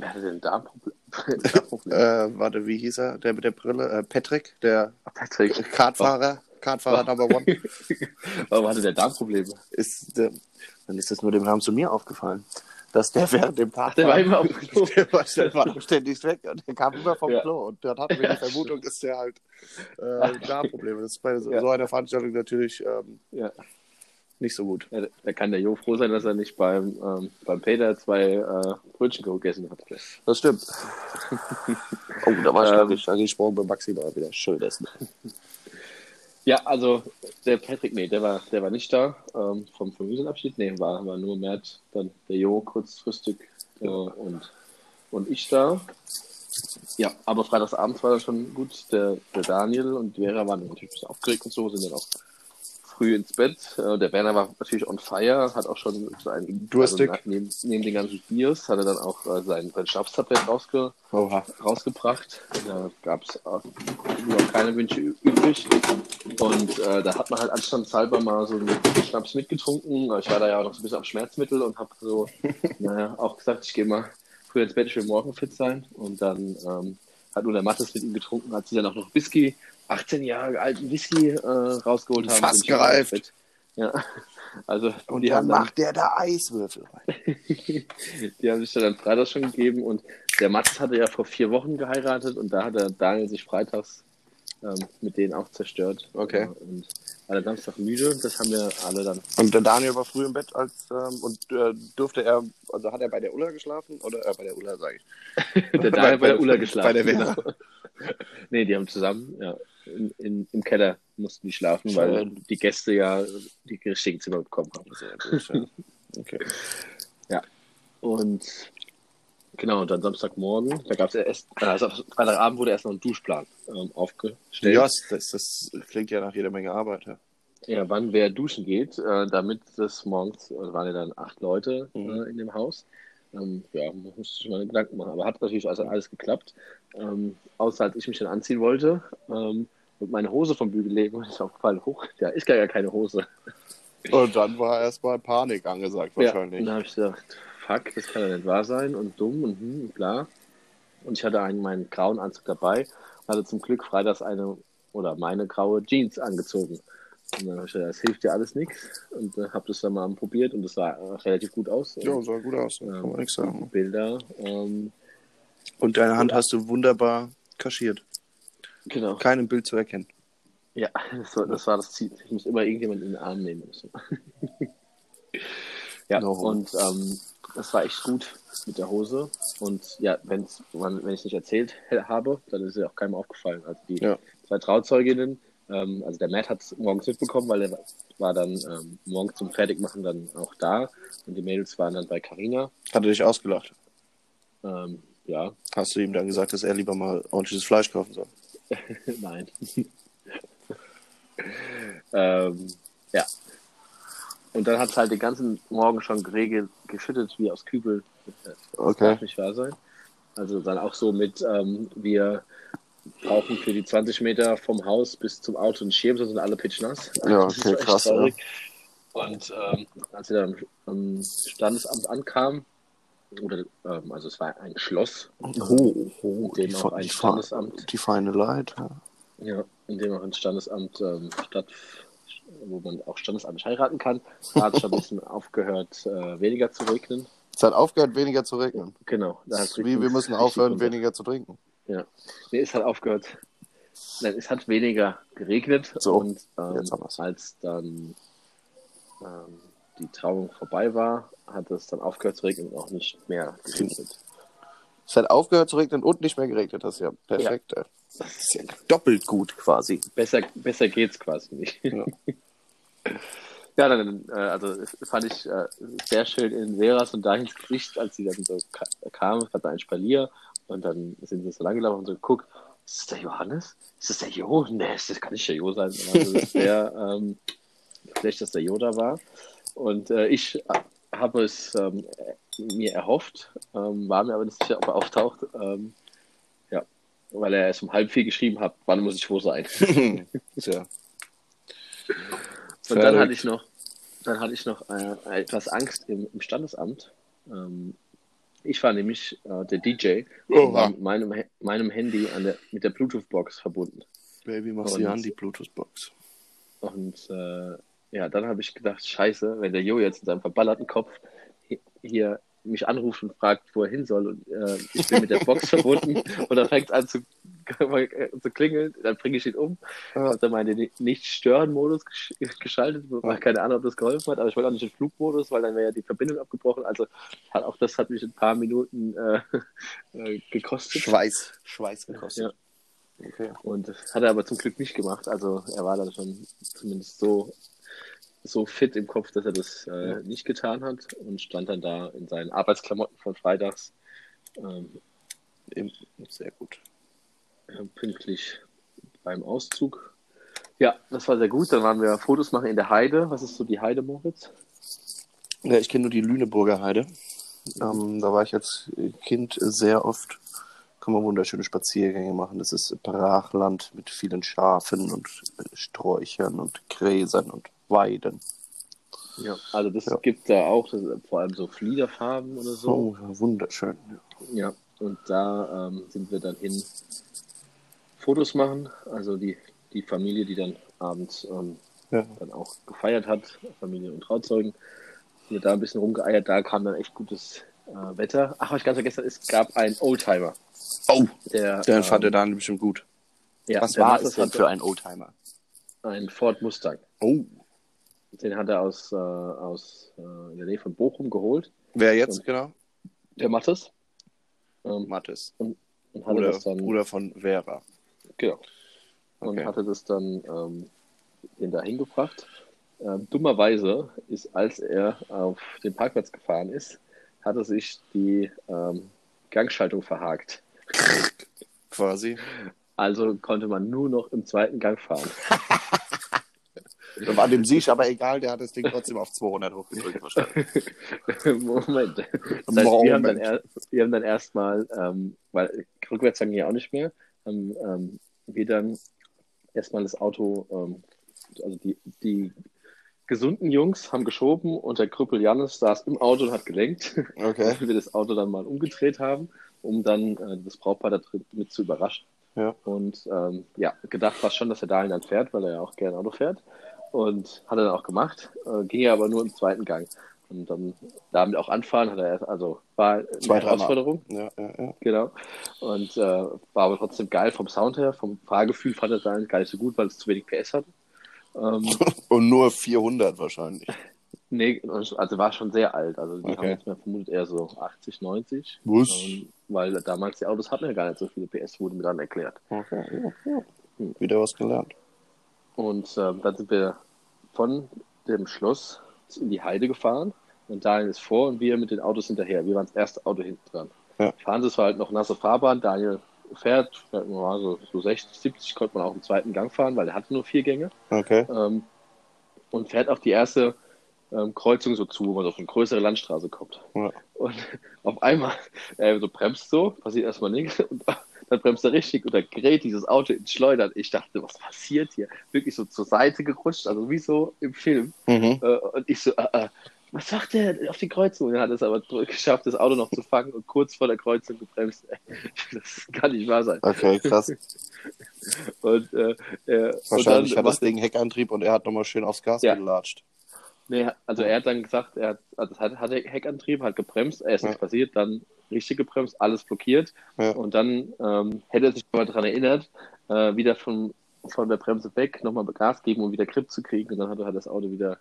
Wer hatte denn Darmprobleme? Äh, warte, wie hieß er? Der mit der Brille? Äh, Patrick, der Patrick. Kartfahrer. Kartfahrer Oh. Number One. Warum hatte der Darmprobleme? Ist, der, dann ist das nur dem Herrn zu mir aufgefallen. Dass der während dem Tag Der war immer auf dem Klo. der war, der war ständig weg und der kam immer vom Ja. Klo. Und dann hatten wir die Vermutung, dass der halt äh, Darmprobleme Das ist bei so, Ja. so einer Veranstaltung natürlich ähm, Ja. Nicht so gut. Ja, da kann der Jo froh sein, dass er nicht beim, ähm, beim Peter zwei äh, Brötchen gegessen hat. Das stimmt. oh, da war ich Ähm. wirklich da gesprungen bei Maxi war wieder schön essen. Ja, also der Patrick, nee, der war, der war nicht da ähm, vom Familienabschied. Nee, war, war nur Mert, dann der Jo kurzfristig äh, und, und ich da. Ja, aber freitagsabends war das schon gut. Der, der Daniel und Vera waren natürlich ein bisschen aufgeregt und so, sind dann auch früh ins Bett. Äh, der Werner war natürlich on fire, hat auch schon sein, Durstig. Also, neben, neben den ganzen Biers hat er dann auch äh, sein, sein Schnapstablett rausge, Oha. rausgebracht. Da gab es noch keine Wünsche übrig. Und äh, da hat man halt anstandshalber mal so einen Schnaps mitgetrunken. Ich war da ja auch noch so ein bisschen am Schmerzmittel und habe so, naja, auch gesagt, ich gehe mal früher ins Bett, ich will morgen fit sein. Und dann ähm, hat nur der Mattes mit ihm getrunken, hat sie dann auch noch Whisky, 18 Jahre alten Whisky äh, rausgeholt haben. Fast gereift. Ja, also Und die dann haben dann macht der da Eiswürfel rein. die haben sich dann Freitag schon gegeben und der Mats hatte ja vor vier Wochen geheiratet und da hat der Daniel sich freitags ähm, mit denen auch zerstört. Okay. Ja, und der Samstag müde, das haben wir alle dann. Und der Daniel war früh im Bett als ähm, und äh, durfte er, also hat er bei der Ulla geschlafen? Oder äh, bei der Ulla, sage ich. Der Daniel bei der Ulla geschlafen. Bei der Vera. genau. nee, die haben zusammen, ja, in, in, im Keller mussten die schlafen, weil Schön. die Gäste ja die richtigen Zimmer bekommen haben. Sehr gut, ja. Okay. Und genau, und dann Samstagmorgen, da gab es erst, also Freitagabend wurde erst noch ein Duschplan ähm, aufgestellt. Ja, das, das klingt ja nach jeder Menge Arbeit. Ja. Ja, wann wer duschen geht, äh, damit das morgens, also waren ja dann acht Leute Mhm. äh, in dem Haus. Ähm, ja, man musste sich mal Gedanken machen. Aber hat natürlich also alles geklappt. Ähm, außer als ich mich dann anziehen wollte ähm, und meine Hose vom Bügel legen, und ist aufgefallen, hoch, da ist gar, keine Hose. Und dann war erstmal Panik angesagt Ja, wahrscheinlich. und da habe ich gedacht, fuck, das kann ja nicht wahr sein und dumm und hm, und bla. Und ich hatte einen, meinen grauen Anzug dabei und hatte zum Glück freitags eine oder meine graue Jeans angezogen. Und dann habe ich gedacht, das hilft ja alles nichts. Und äh, habe das dann mal probiert und das sah äh, relativ gut aus. ja, sah gut aus, kann man nichts sagen. Bilder, ähm, Und deine Hand hast du wunderbar kaschiert. genau. Kein Bild zu erkennen. Ja, das war, das war das Ziel. Ich muss immer irgendjemand in den Arm nehmen müssen. ja, No. und ähm, das war echt gut mit der Hose. Und ja, wenn's, wenn ich es nicht erzählt habe, dann ist es ja auch keinem aufgefallen. Also die Ja. zwei Trauzeuginnen, ähm, also der Matt hat es morgens mitbekommen, weil er war dann ähm, morgens zum Fertigmachen dann auch da. Und die Mädels waren dann bei Carina. Hat er dich ausgelacht? Ähm, ja, Hast du ihm dann gesagt, dass er lieber mal ordentliches Fleisch kaufen soll? Nein. ähm, ja. Und dann hat es halt den ganzen Morgen schon geregelt, geschüttet wie aus Kübel. Das Okay. darf nicht wahr sein. Also dann auch so mit, ähm, wir brauchen für die 20 Meter vom Haus bis zum Auto einen Schirm, sonst sind alle pitchnass. Ja, okay, krass, ja. Und ähm, als wir dann am Standesamt ankamen, oder, ähm, also es war ein Schloss, Oh, oh in dem auch ein Standesamt die feine Leid. Ja. Ja, in dem auch ein Standesamt ähm, statt, wo man auch standesamtlich heiraten kann. Da hat es schon ein bisschen aufgehört, äh, weniger zu regnen. Es hat aufgehört, weniger zu regnen. Genau. Da hat's Wie wir müssen aufhören, weniger zu trinken. Ja. Nee, es hat aufgehört. Nein, es hat weniger geregnet. So, und ähm, als dann ähm, die Trauung vorbei war, hat es dann aufgehört zu regnen und auch nicht mehr geregnet. Es hat aufgehört zu regnen und nicht mehr geregnet. Das ist ja perfekt. ey. Das ist ja doppelt gut quasi. Besser, besser geht's quasi nicht. Ja. Ja, dann, äh, also fand ich äh, sehr schön in Veras und Dahins Gesicht, als sie dann so ka kam, hat ein Spalier und dann sind sie so lang gelaufen und so geguckt, ist das der Johannes? Ist das der Jo? Nee, das kann nicht der Jo sein. Also das wäre ähm, vielleicht, dass der Jo da war. Und äh, ich äh, habe es ähm, mir erhofft, ähm, war mir aber nicht sicher, ob er auftaucht. Ähm, ja, weil er erst um halb vier geschrieben hat, wann muss ich wo sein. Tja. Und dann hatte ich noch, dann hatte ich noch äh, etwas Angst im, im Standesamt, ähm, Ich war nämlich äh, der DJ Oha. und war mit meinem, meinem Handy an der, mit der Bluetooth-Box verbunden. Baby, mach sie an, die Bluetooth-Box. Und äh, ja, dann habe ich gedacht, scheiße, wenn der Jo jetzt in seinem verballerten Kopf hi- hier mich anruft und fragt, wo er hin soll und äh, ich bin mit der Box verbunden und dann fängt es an zu, zu klingeln, dann bringe ich ihn um. Ja. Habe dann meinen Nicht-Stören-Modus gesch geschaltet, weil keine Ahnung, ob das geholfen hat, aber ich wollte auch nicht den Flugmodus, weil dann wäre ja die Verbindung abgebrochen. Also hat, auch das hat mich ein paar Minuten äh, äh, gekostet. Schweiß. Schweiß gekostet. Ja. Okay. Und das hat er aber zum Glück nicht gemacht. Also er war dann schon zumindest so, so fit im Kopf, dass er das äh, Ja. nicht getan hat und stand dann da in seinen Arbeitsklamotten von freitags ähm. Sehr gut. äh, pünktlich beim Auszug. Ja, das war sehr gut. Dann waren wir Fotos machen in der Heide. Was ist so die Heide, Moritz? Ja, ich kenne nur die Lüneburger Heide. Ähm, da war ich als Kind sehr oft. Kann man wunderschöne Spaziergänge machen. Das ist Brachland mit vielen Schafen und Sträuchern und Gräsern und Weiden. Ja, also das Ja. gibt da auch das vor allem so Fliederfarben oder so. Oh, wunderschön. Ja, und da ähm, sind wir dann hin Fotos machen. Also die, die Familie, die dann abends ähm, Ja. dann auch gefeiert hat, Familie und Trauzeugen, sind wir da ein bisschen rumgeeiert. Da kam dann echt gutes äh, Wetter. Ach, was ich ganz vergessen es gab einen Oldtimer. Oh, Der, den fand er ähm, dann bestimmt gut. ja, Was der war es denn für ein Oldtimer? ein Ford Mustang. Oh, Den hat er aus, äh, aus äh, in der Nähe von Bochum geholt. wer jetzt Und- genau? Der Mattes. Ähm, Mattes. und hatte Bruder, das dann Bruder von Vera. Genau. Und Okay. hatte das dann ähm, den da hingebracht. Ähm, dummerweise ist, als er auf den Parkplatz gefahren ist, hatte sich die ähm, Gangschaltung verhakt. Quasi. Also konnte man nur noch im zweiten Gang fahren. War dem Sieg aber egal, der hat das Ding trotzdem auf 200 hochgedrückt wahrscheinlich. Moment. Das heißt, wir haben dann, Moment. er, wir haben dann erstmal, ähm, weil rückwärts ging ja auch nicht mehr, haben ähm, wir dann erstmal das Auto, ähm, also die, die gesunden Jungs haben geschoben und der Krüppel Jannis saß im Auto und hat gelenkt, Okay. weil wir das Auto dann mal umgedreht haben, um dann äh, das Brautpaar da drin mit zu überraschen. Ja. Und ähm, ja, gedacht war schon, dass der Daniel dann fährt, weil er ja auch gerne Auto fährt. Und hat er dann auch gemacht, äh, ging aber nur im zweiten Gang. Und dann damit auch anfahren, hat er erst, also war eine Zwei, dreimal. Herausforderung, Ja, ja, ja. genau. Und äh, war aber trotzdem geil vom Sound her, vom Fahrgefühl fand er dann gar nicht so gut, weil es zu wenig PS hatte. Ähm, Und nur 400 wahrscheinlich. nee, also war schon sehr alt. Also die Okay. haben jetzt mal vermutet eher so 80, 90. Was? Ähm, weil damals die Autos hatten ja gar nicht so viele PS, wurde mir dann erklärt. Okay, ja, ja. Wieder was gelernt. Und ähm, dann sind wir von dem Schloss in die Heide gefahren und Daniel ist vor und wir mit den Autos hinterher. Wir waren das erste Auto hinten dran. Ja. Fahren es war halt noch nasse Fahrbahn. Daniel fährt, fährt so, so 60, 70 konnte man auch im zweiten Gang fahren, weil er hatte nur vier Gänge. Okay. Ähm, und fährt auch die erste ähm, Kreuzung so zu, wo man so auf eine größere Landstraße kommt. Ja. Und auf einmal, er so bremst so, passiert erstmal nichts und dann bremst er richtig und dann gerät dieses Auto ins Schleudern. Ich dachte, was passiert hier? Wirklich so zur Seite gerutscht, also wie so im Film. Mhm. Äh, und ich so, äh, äh, was macht der auf die Kreuzung? Und er hat es aber geschafft, das Auto noch zu fangen und kurz vor der Kreuzung gebremst. Das kann nicht wahr sein. Okay, krass. Und, äh, äh, Wahrscheinlich und hat das Ding Heckantrieb und er hat nochmal schön aufs Gas Ja. gelatscht. Nee, also er hat dann gesagt, er hat, also hat, hat Heckantrieb, hat gebremst, er ist Ja. nicht passiert, dann richtig gebremst, alles blockiert. Ja. Und dann ähm, hätte er sich mal daran erinnert, äh, wieder von, von der Bremse weg, nochmal Gas geben, um wieder Grip zu kriegen. Und dann hat er halt das Auto wieder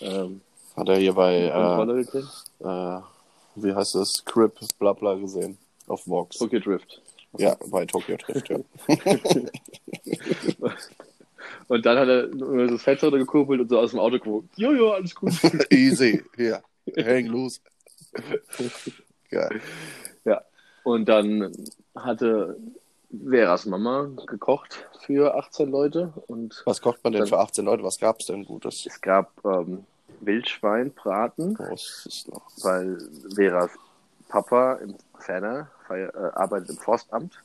ähm, Hat er hier bei, äh, äh, wie heißt das, Crip, Blabla gesehen. Auf Vox. Tokyo Drift. Ja, bei Tokyo Drift, ja. Und dann hat er nur so das Fenster gekurbelt und so aus dem Auto gewunken. Jojo, alles gut. Easy, hier. Häng los. Geil. Und dann hatte Veras Mama gekocht für 18 Leute und Was kocht man denn Dann- für 18 Leute? Was gab's denn Gutes? es gab ähm, Wildschweinbraten, Oh, was ist noch? weil Veras Papa im Ferner äh, arbeitet im Forstamt.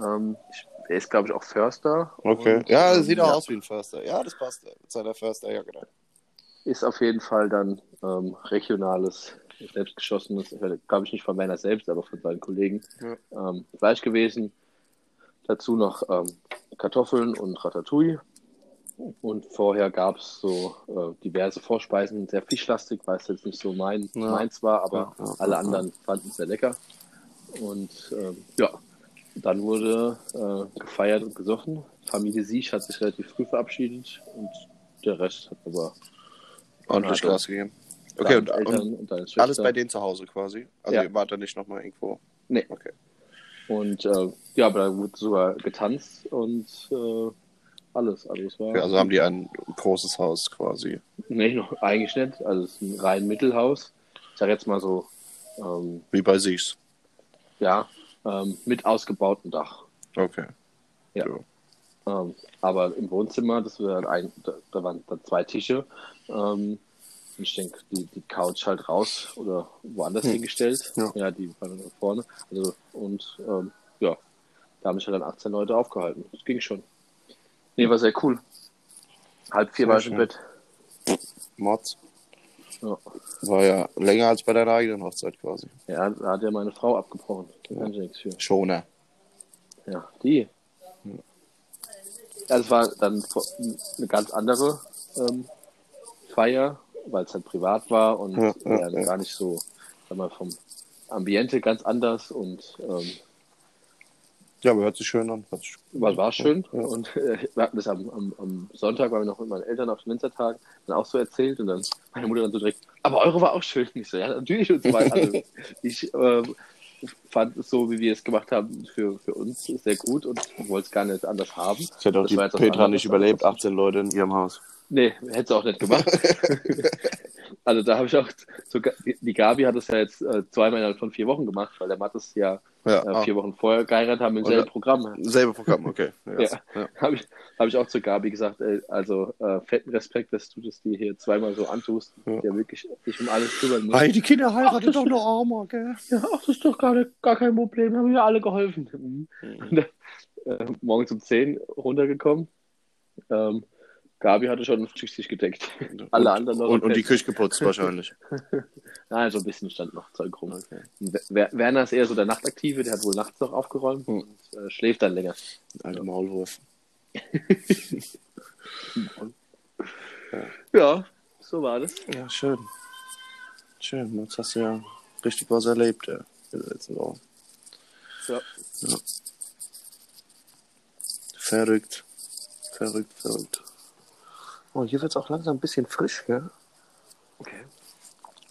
Ähm, ich, er ist, glaube ich, auch Förster. Okay. Und, ja, ähm, sieht auch aus wie ein Förster. Ja, das passt. Mit seiner Förster, ja, genau. Ist auf jeden Fall dann ähm, regionales selbst geschossenes, glaube ich nicht von meiner selbst, aber von seinen Kollegen, Ja. ähm, Fleisch gewesen. Dazu noch ähm, Kartoffeln und Ratatouille. Und vorher gab es so äh, diverse Vorspeisen, sehr fischlastig, weil es jetzt nicht so mein, Ja. meins war, aber Ja, ja, alle ja. anderen fanden es sehr lecker. Und ähm, ja, dann wurde äh, gefeiert und gesoffen. Familie Siech hat sich relativ früh verabschiedet und der Rest hat aber Ordentlich Gas gegeben. Okay, und, und und alles bei denen zu Hause quasi. Also Ja. ihr wart da nicht nochmal irgendwo. Nee. Okay. Und äh, ja, aber da wurde sogar getanzt und äh, alles. Also es war okay. Also haben die ein großes Haus quasi. nee, noch eigentlich nicht. Also es ist ein rein Mittelhaus. Ich sag jetzt mal so, ähm, Wie bei sich. ja, ähm, mit ausgebautem Dach. Okay. Ja. Ja. Ähm, aber im Wohnzimmer, das war ein, da, da waren dann zwei Tische. Ähm, ich denke, die, die Couch halt raus oder woanders Hm. hingestellt. Ja. die waren vorne. Also, und ähm, ja, da haben sich halt dann 18 Leute aufgehalten. Das ging schon. Nee, war sehr cool. Halb vier Sehr war ich im. Bett. Mods. Ja. War ja länger als bei deiner eigenen Hochzeit quasi. ja, da hat ja meine Frau abgebrochen. Da kann ich nichts für. Schoner. Ja, die. Ja, es war dann eine ganz andere ähm, Feier, weil es halt privat war und Ja, ja, ja, ja. gar nicht so, sag mal, vom Ambiente ganz anders und ähm, Ja, aber hört sich schön an. Hört sich war, war schön. Ja. Und äh, wir hatten das am, am, am Sonntag, weil wir noch mit meinen Eltern auf den Winzertag dann auch so erzählt und dann meine Mutter dann so direkt, aber eure war auch schön. Ich so, ja, natürlich und so weiter. Also ich ähm, fand es so, wie wir es gemacht haben, für, für uns sehr gut und wollte es gar nicht anders haben. Ich hätte auch Das die Petra nicht überlebt, das- 18 Leute in ihrem Haus. Nee, hätte sie auch nicht gemacht. also da habe ich auch sogar, die Gabi hat es ja jetzt äh, zweimal innerhalb von vier Wochen gemacht, weil der Mattes ja, Ja, äh, ah, vier Wochen vorher geheiratet haben im selben Programm. selbe Programm, okay. Ja. Ja. Ja. Habe ich, hab ich auch zu Gabi gesagt, ey, also äh, fetten Respekt, dass du das dir hier zweimal so antust, Ja. der wirklich dich um alles kümmern muss. Hey, die Kinder Ach, heiraten das doch nur armer, gell? Ja, ach, das ist doch gar, nicht, gar kein Problem, haben mir alle geholfen. Mhm. Und äh, morgens um 10 runtergekommen. Ähm, Gabi hatte schon sich gedeckt. Alle und, anderen noch Und, und die. Küche geputzt wahrscheinlich. Nein, so ein bisschen stand noch Zeug rum. Okay. Wer- Werner ist eher so der Nachtaktive, der hat wohl nachts noch aufgeräumt Hm. und äh, schläft dann länger. Alter Maulwurf. Ja, so war das. Ja, schön. Schön, jetzt hast du ja richtig was erlebt, ja, in den letzten Wochen. Ja. Verrückt. Verrückt, verrückt. Oh, hier wird es auch langsam ein bisschen frisch, gell? Okay.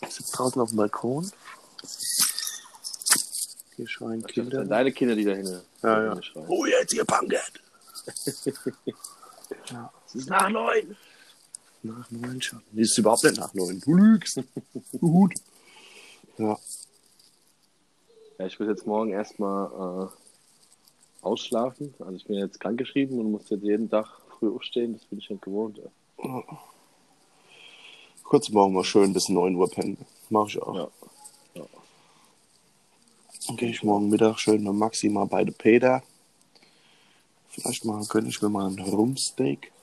Ich sitze draußen auf dem Balkon. Hier schreien Das Kinder. sind deine Kinder, die da hin. Ja, ja. schreien. Oh, jetzt ihr Punkert! ja. Es ist nach neun. Nach neun schon. Die ist überhaupt nicht nach neun. Du lügst. Gut. Ja. Ja, ich muss jetzt morgen erstmal äh, ausschlafen. Also ich bin jetzt krankgeschrieben und muss jetzt jeden Tag früh aufstehen. Das bin ich nicht gewohnt. Kurz morgen mal schön bis 9 Uhr pennen. Mach ich auch. Ja. Ja. Dann gehe ich morgen Mittag schön mit Maxi mal bei der Peter. Vielleicht mal könnte ich mir mal ein Rumsteak.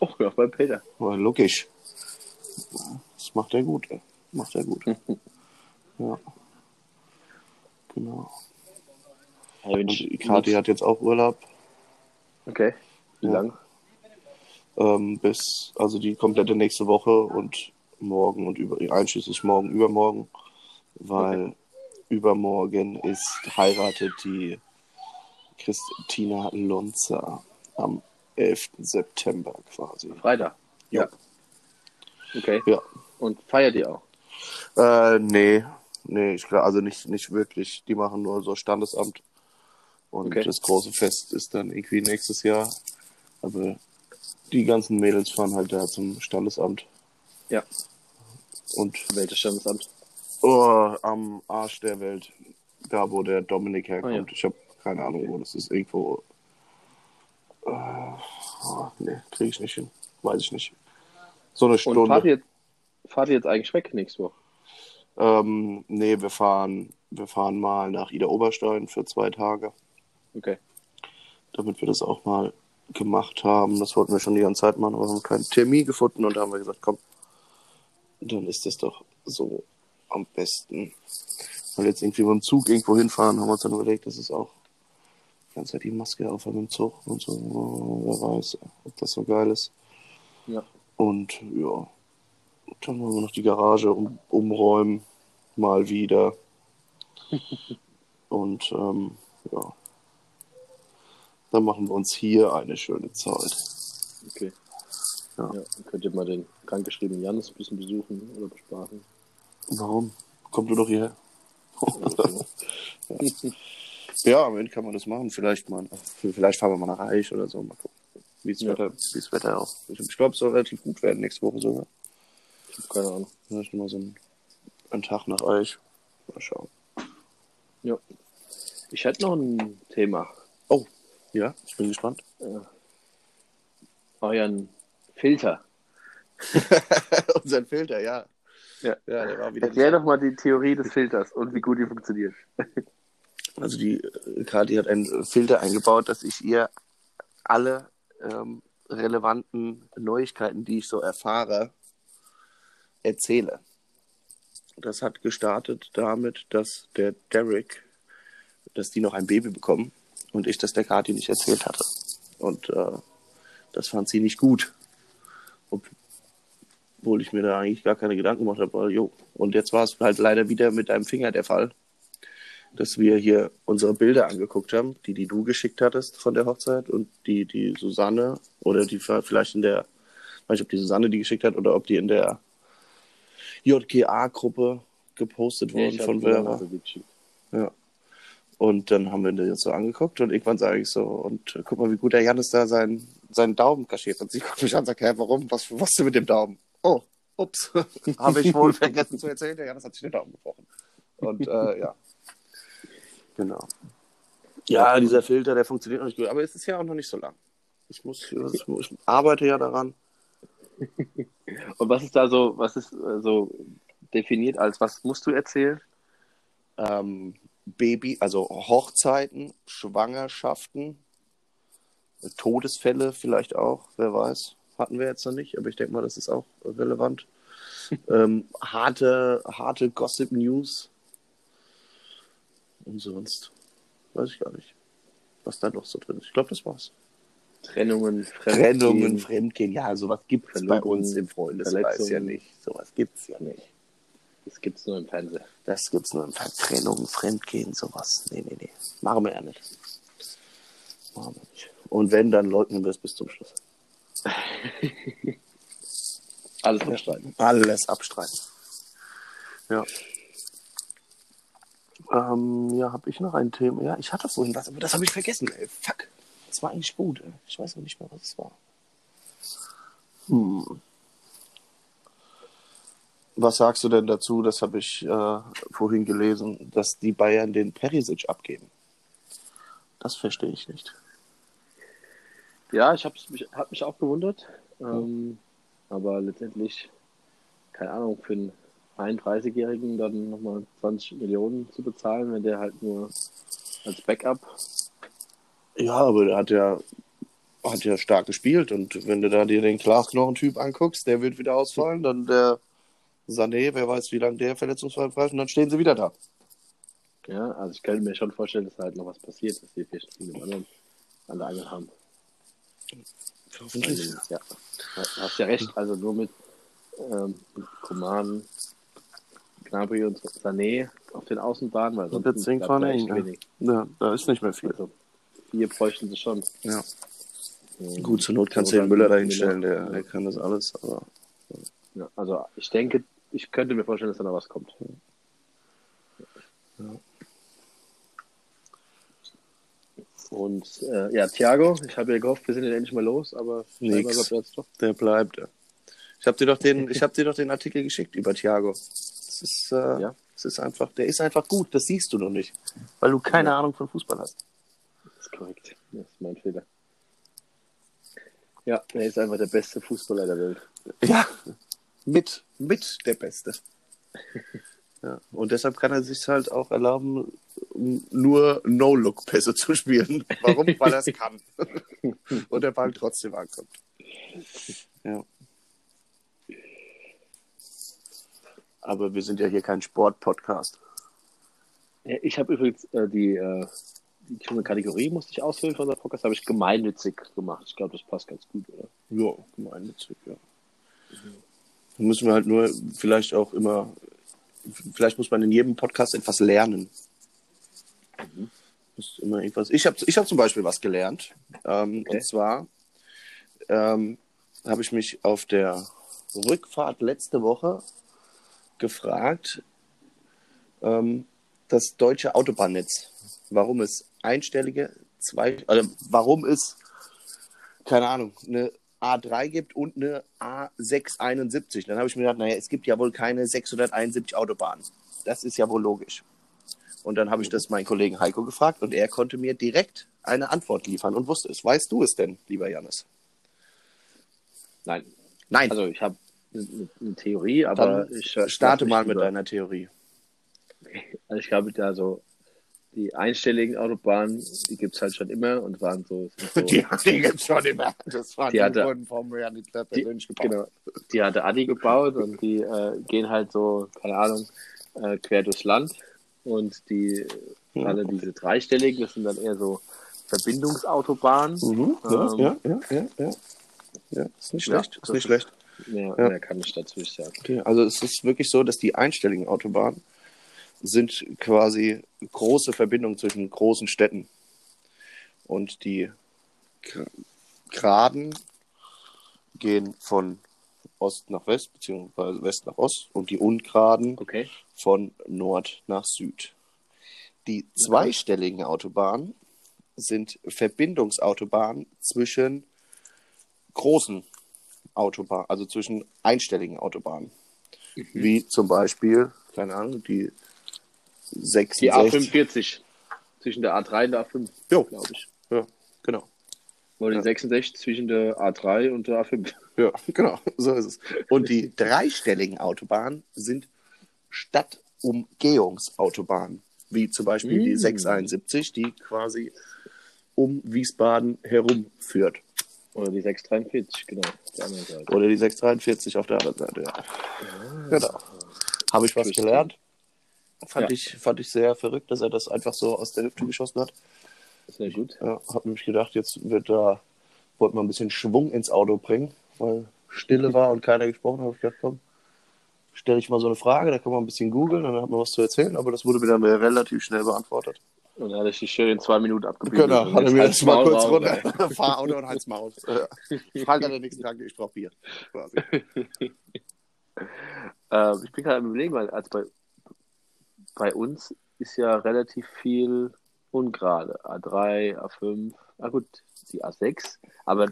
Oh ja, bei Peter. Aber logisch. Das macht er gut. ey. Macht er gut. ja. Genau. Und Kathi hat jetzt auch Urlaub. Okay. Wie Ja. lang? Ähm, bis, also die komplette nächste Woche und morgen und über, einschließlich morgen, übermorgen, weil übermorgen ist heiratet die Christina Lonza am 11. September quasi. Freitag. Ja. Okay. Ja. Und feiert ihr auch? Äh, nee, nee, ich glaube, also nicht, nicht wirklich. Die machen nur so Standesamt. Und Okay. das große Fest ist dann irgendwie nächstes Jahr. Aber die ganzen Mädels fahren halt da zum Standesamt. Ja. Und Welches Standesamt? oh, am Arsch der Welt, da wo der Dominik herkommt. Ah, ja. Ich habe keine Ahnung, wo das ist. Irgendwo. Oh, nee, kriege ich nicht hin. Weiß ich nicht. So eine Und Stunde. fahrt ihr, fahrt ihr jetzt eigentlich weg nächste Woche? Ähm, nee, wir fahren, wir fahren mal nach Ida Oberstein für zwei Tage, Okay. damit wir das auch mal gemacht haben. Das wollten wir schon die ganze Zeit machen, aber haben keinen Termin gefunden und da haben wir gesagt, komm, dann ist das doch so am besten. Weil jetzt irgendwie mit dem Zug irgendwo hinfahren, haben wir uns dann überlegt, dass es auch die ganze Zeit die Maske auf im Zug und so. Wer weiß, ob das so geil ist. Ja. Und ja, dann wollen wir noch die Garage um, umräumen, mal wieder. Und ähm, ja, dann machen wir uns hier eine schöne Zeit. Okay. Ja. Ja. dann könnt ihr mal den krankgeschriebenen Janis ein bisschen besuchen oder bespaßen. Warum? Kommt du doch hierher. So. Ja, am Ende kann man das machen. Vielleicht mal, vielleicht fahren wir mal nach Reich oder so. Mal gucken, wie das Ja. Wetter, wie das Wetter auch. Ich, ich glaube, es soll relativ gut werden nächste Woche sogar. ich habe keine Ahnung. Vielleicht mal so ein, ein Tag nach Reich. Mal schauen. Ja. Ich hätte noch ein Thema. Ja, ich bin gespannt. Euren Filter. Unser Filter, ja. Ja. Ja, der war wieder. Erklär doch mal die Theorie des Filters und wie gut die funktioniert. Also die äh, Kati hat einen Filter eingebaut, dass ich ihr alle ähm, relevanten Neuigkeiten, die ich so erfahre, erzähle. Das hat gestartet damit, dass der Derek, dass die noch ein Baby bekommen und ich das der Kati nicht erzählt hatte. Und äh, das fand sie nicht gut. Obwohl ich mir da eigentlich gar keine Gedanken gemacht habe. Jo. Und jetzt war es halt leider wieder mit deinem Finger der Fall dass wir hier unsere Bilder angeguckt haben, die, die du geschickt hattest von der Hochzeit und die, die Susanne oder die vielleicht in der, weiß nicht, ob die Susanne die geschickt hat oder ob die in der JGA-Gruppe gepostet Nee, wurden ich von Vera. Ja. Und dann haben wir jetzt so angeguckt und irgendwann sage ich so, und äh, guck mal, wie gut der Janis da seinen, seinen Daumen kaschiert. Und sie guckt mich an und sagt, hä, warum? Was, was denn mit dem Daumen? Oh, ups. Habe ich wohl vergessen zu erzählen, der Janis hat sich den Daumen gebrochen. Und äh, ja. Genau. Ja, dieser Filter, der funktioniert noch nicht gut, aber es ist ja auch noch nicht so lang. Ich muss, ich, muss- ich arbeite ja daran. Und was ist da so, was ist äh, so definiert als, was musst du erzählen? ähm, Baby, also Hochzeiten, Schwangerschaften, Todesfälle vielleicht auch, wer weiß. Hatten wir jetzt noch nicht, aber ich denke mal, das ist auch relevant. ähm, harte, harte Gossip News. Und sonst weiß ich gar nicht, was da noch so drin ist. Ich glaube, das war's. Trennungen, Trennungen, Fremdgehen. Fremdgehen, ja, sowas gibt es bei uns im Freundeskreis ja nicht. Sowas gibt's ja nicht. Das gibt's nur im Fernsehen. Das gibt's nur in Trennung, Fremdgehen, sowas. Nee, nee, nee. Machen wir ja nicht. Machen wir nicht. Und wenn, dann leugnen wir es bis zum Schluss. Alles abstreiten. Alles abstreiten. Ja. Ähm, ja, habe ich noch ein Thema? Ja, ich hatte vorhin was, aber das habe ich vergessen, ey. Fuck. Das war eigentlich gut, ey. Ich weiß noch nicht mehr, was es war. Hm. Was sagst du denn dazu? Das habe ich äh, vorhin gelesen, dass die Bayern den Perisic abgeben. Das verstehe ich nicht. Ja, ich habe mich, hab mich auch gewundert. Ähm, aber letztendlich, keine Ahnung, für einen 31-Jährigen dann nochmal 20 Millionen zu bezahlen, wenn der halt nur als Backup. Ja, aber der hat ja, hat ja stark gespielt und wenn du da dir den Glasknochen-Typ anguckst, der wird wieder ausfallen, dann der Sané, wer weiß, wie lange der verletzungsfrei bleibt und dann stehen sie wieder da. Ja, also ich könnte mir schon vorstellen, dass da halt noch was passiert, dass die vielleicht mit dem anderen an der Angel haben. Hoffentlich. Ja, du hast ja recht. Also nur mit, ähm, mit Gnabry und Sané auf den Außenbahnen, weil Und sonst irgendwann da echt wenig. Ja, da ist nicht mehr viel. Also vier bräuchten sie schon. Ja. Ähm, Gut, zur Not kannst du den Müller Müller. dahinstellen, der, der kann das alles, aber Ja, also ich denke, ich könnte mir vorstellen, dass da noch was kommt. Und äh, ja, Thiago, ich habe ja gehofft, wir sind jetzt endlich mal los, aber Nix. bleibt er der bleibt. Ja. Ich habe dir doch den, ich habe dir doch den Artikel geschickt über Thiago. Das ist, äh, Ja. das ist einfach, der ist einfach gut. Das siehst du noch nicht, weil du keine Ja. Ahnung von Fußball hast. Das ist korrekt. Das ist mein Fehler. Ja, er ist einfach der beste Fußballer der Welt. Ja, mit, mit der Beste. Ja, und deshalb kann er sich halt auch erlauben, nur No-Look-Pässe zu spielen. Warum? Weil er es kann. und der Ball trotzdem ankommt. Ja. Aber wir sind ja hier kein Sport-Podcast. Ja, ich habe übrigens äh, die, äh, die Kategorie musste ich ausfüllen von der Podcast, habe ich gemeinnützig gemacht. Ich glaube, das passt ganz gut, oder? Ja, gemeinnützig, ja. Da müssen wir halt nur vielleicht auch immer, vielleicht muss man in jedem Podcast etwas lernen. Mhm. Muss immer irgendwas. Ich habe ich hab zum Beispiel was gelernt. Ähm, Okay. Und zwar ähm, habe ich mich auf der Rückfahrt letzte Woche gefragt, ähm, das deutsche Autobahnnetz, warum es einstellige, zwei, also warum es, keine Ahnung, eine A3 gibt und eine A671. Dann habe ich mir gedacht, naja, es gibt ja wohl keine 671 Autobahnen. Das ist ja wohl logisch. Und dann habe ich das meinen Kollegen Heiko gefragt und er konnte mir direkt eine Antwort liefern und wusste es. Weißt du es denn, lieber Janis? Nein. Nein, Also ich habe eine, Theorie, aber dann ich äh, starte mal mit deiner Theorie. Also ich glaube, da so die einstelligen Autobahnen, die gibt's halt schon immer und waren so, so Die, die gibt es schon immer. Das war Die hatte- wurden vom Herrn Hitler persönlich gebaut. Genau. Die hatte Adi gebaut und die äh, gehen halt so, keine Ahnung, äh, quer durchs Land. Und die Ja. alle diese dreistelligen, das sind dann eher so Verbindungsautobahnen. Mhm, ja, Ähm, ja, ja, ja, ja. Ja, ist nicht schlecht. ist nicht schlecht. Ja. mehr kann ich dazu nicht sagen. Okay, also es ist wirklich so, dass die einstelligen Autobahnen sind quasi große Verbindungen zwischen großen Städten. Und die Gra- Geraden gehen von Ost nach West, beziehungsweise West nach Ost und die Ungeraden Okay. von Nord nach Süd. Die zweistelligen Autobahnen sind Verbindungsautobahnen zwischen großen Autobahnen, also zwischen einstelligen Autobahnen. Wie zum Beispiel, keine Ahnung, die Die 66. A45 zwischen der A3 und der A5, Jo. glaube ich. Ja, genau. Oder die Ja. 66 zwischen der A3 und der A5. Ja, genau, so ist es. Und die dreistelligen Autobahnen sind Stadtumgehungsautobahnen, wie zum Beispiel die Mm. 671, die quasi um Wiesbaden herumführt. Oder die 643, genau. Oder die 643 auf der anderen Seite, ja. Genau. Habe ich was gelernt. Fand, Ja. ich, fand ich sehr verrückt, dass er das einfach so aus der Hüfte geschossen hat. Sehr gut. Ja, hab nämlich gedacht, jetzt wird da, wollte man ein bisschen Schwung ins Auto bringen, weil Stille war und keiner gesprochen hat. Ich gedacht, komm, stelle ich mal so eine Frage, da kann man ein bisschen googeln, dann hat man was zu erzählen, aber das wurde mir dann relativ schnell beantwortet. Und dann hatte ich die schön in zwei Minuten abgebildet. Genau, Und hat er jetzt mir das mal kurz runter. Fahr Auto und halt's Maul. Fall an der nächsten Tag, ich brauch Bier. Quasi. Ähm, ich bin gerade am überlegen, weil also bei, bei uns ist ja relativ viel ungerade. A3, A5, ah gut, die A6, aber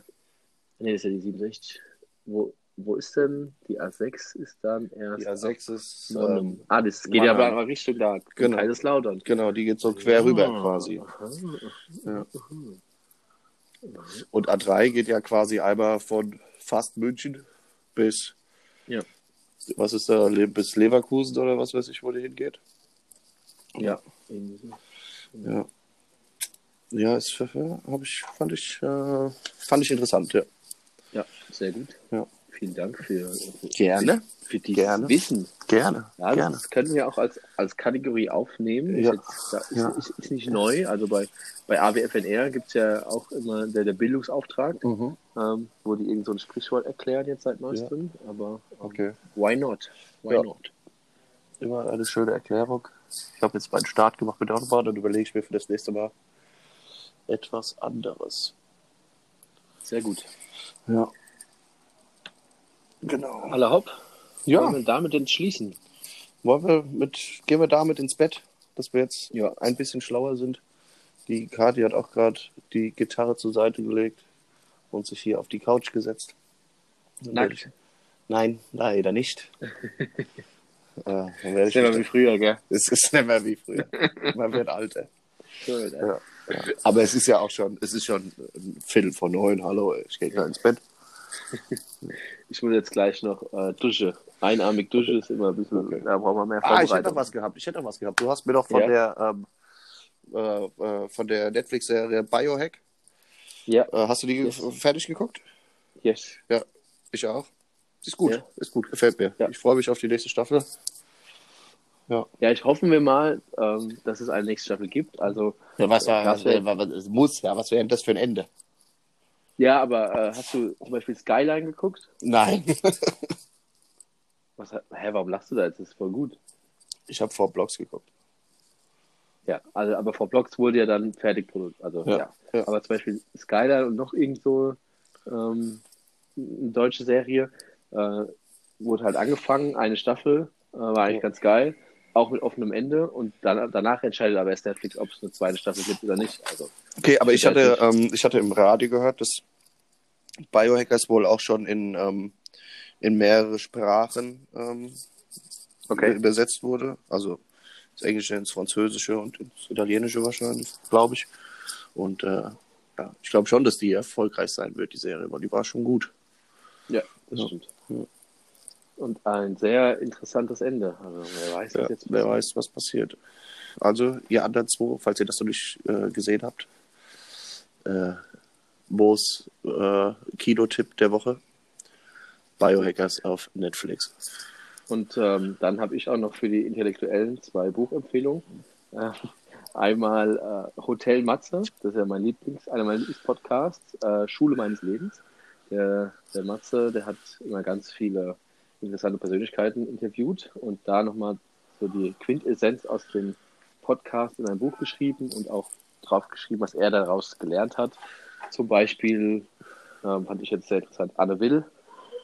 nee, das ist ja die 67. Wo, wo ist denn die A6? Ist dann erst Die A6 ist, Mannheim. ähm, ah, das geht ja Mannheim. aber Richtung da, Genau. Kaiserslautern. genau, die geht so quer rüber Ah, quasi. Ja. Und A3 geht ja quasi einmal von fast München bis, Ja. was ist da, bis Leverkusen oder was weiß ich, wo die hingeht. Ja. Ja. Ja, ja, hab ich, fand ich, äh, fand ich interessant, ja. Ja, sehr gut. Ja. Vielen Dank für, Gerne. für dieses Gerne. Wissen. Gerne. Ja, Gerne. das können wir auch als, als Kategorie aufnehmen. Ja. Ist, jetzt, ist, Ja. ist, ist nicht neu. Also bei, bei AWFNR gibt es ja auch immer der, der Bildungsauftrag, Mhm. ähm, wo die irgend so ein Sprichwort erklären jetzt seit neuestem. Aber ähm, Okay. why not? Why Ja. not? Immer eine schöne Erklärung. Ich habe jetzt meinen Start gemacht mit der Autobahn und überlege ich mir für das nächste Mal etwas anderes. Sehr gut. Ja. Genau. Aller hopp. Ja. Wollen wir damit entschließen? Wollen wir mit, gehen wir damit ins Bett, dass wir jetzt Ja. ein bisschen schlauer sind. Die Kati hat auch gerade die Gitarre zur Seite gelegt und sich hier auf die Couch gesetzt. Nackt. Nein, leider nicht. äh, ist immer mich wie früher, gell? Es ist nicht mehr wie früher. Man wird äh. Ja, ja. Aber es ist ja auch schon, es ist schon ein Viertel vor neun. Hallo, ich gehe gleich ins Bett. Ich muss jetzt gleich noch äh, Dusche. Einarmig Dusche ist immer ein bisschen, Okay. da braucht man mehr Ah, ich hätte noch Vorbereitung. was gehabt. Ich hätte noch was gehabt. Du hast mir doch von Ja. der ähm, äh, äh, von der Netflix-Serie Biohack. ja, Äh, hast du die Yes. fertig geguckt? yes. Ja, ich auch. Ist gut, Ja. ist gut, gefällt mir. Ja. Ich freue mich auf die nächste Staffel. Ja. Ja, ich hoffe mir mal, ähm, dass es eine nächste Staffel gibt. Also, Ja, was, war, das wär- was, was, es muss, ja, was wäre denn das für ein Ende? ja, aber äh, hast du zum Beispiel Skyline geguckt? Nein. Was, hä, warum lachst du da jetzt? Das ist voll gut. Ich habe vor Blogs geguckt. Ja, also, aber vor Blocks wurde ja dann fertig produziert. Also, Ja, ja. ja. Aber zum Beispiel Skyline und noch irgend so ähm, eine deutsche Serie äh, wurde halt angefangen, eine Staffel, äh, war eigentlich ganz geil, auch mit offenem Ende und dann, danach entscheidet aber erst Netflix, ob es eine zweite Staffel gibt oder nicht. Also, Okay, aber ich hatte, ähm, ich hatte im Radio gehört, dass Biohackers wohl auch schon in, ähm, in mehrere Sprachen ähm, okay. übersetzt wurde. Also das Englische ins Französische und ins Italienische wahrscheinlich, glaube ich. Und äh, ja, ich glaube schon, dass die erfolgreich sein wird, die Serie, weil die war schon gut. Ja, das Ja. stimmt. Ja. Und ein sehr interessantes Ende. Also, wer weiß, was Ja, jetzt wer weiß, was passiert. Also, ihr anderen zwei, falls ihr das noch nicht äh, gesehen habt, äh, Moos äh, Kinotipp der Woche. Biohackers auf Netflix. Und ähm, dann habe ich auch noch für die Intellektuellen zwei Buchempfehlungen. Äh, einmal äh, Hotel Matze, das ist ja mein Lieblings, einer meiner Lieblingspodcasts, äh, Schule meines Lebens. Der, der Matze, der hat immer ganz viele interessante Persönlichkeiten interviewt und da nochmal so die Quintessenz aus dem Podcast in ein Buch geschrieben und auch drauf geschrieben, was er daraus gelernt hat. Zum Beispiel ähm, fand ich jetzt sehr interessant Anne Will,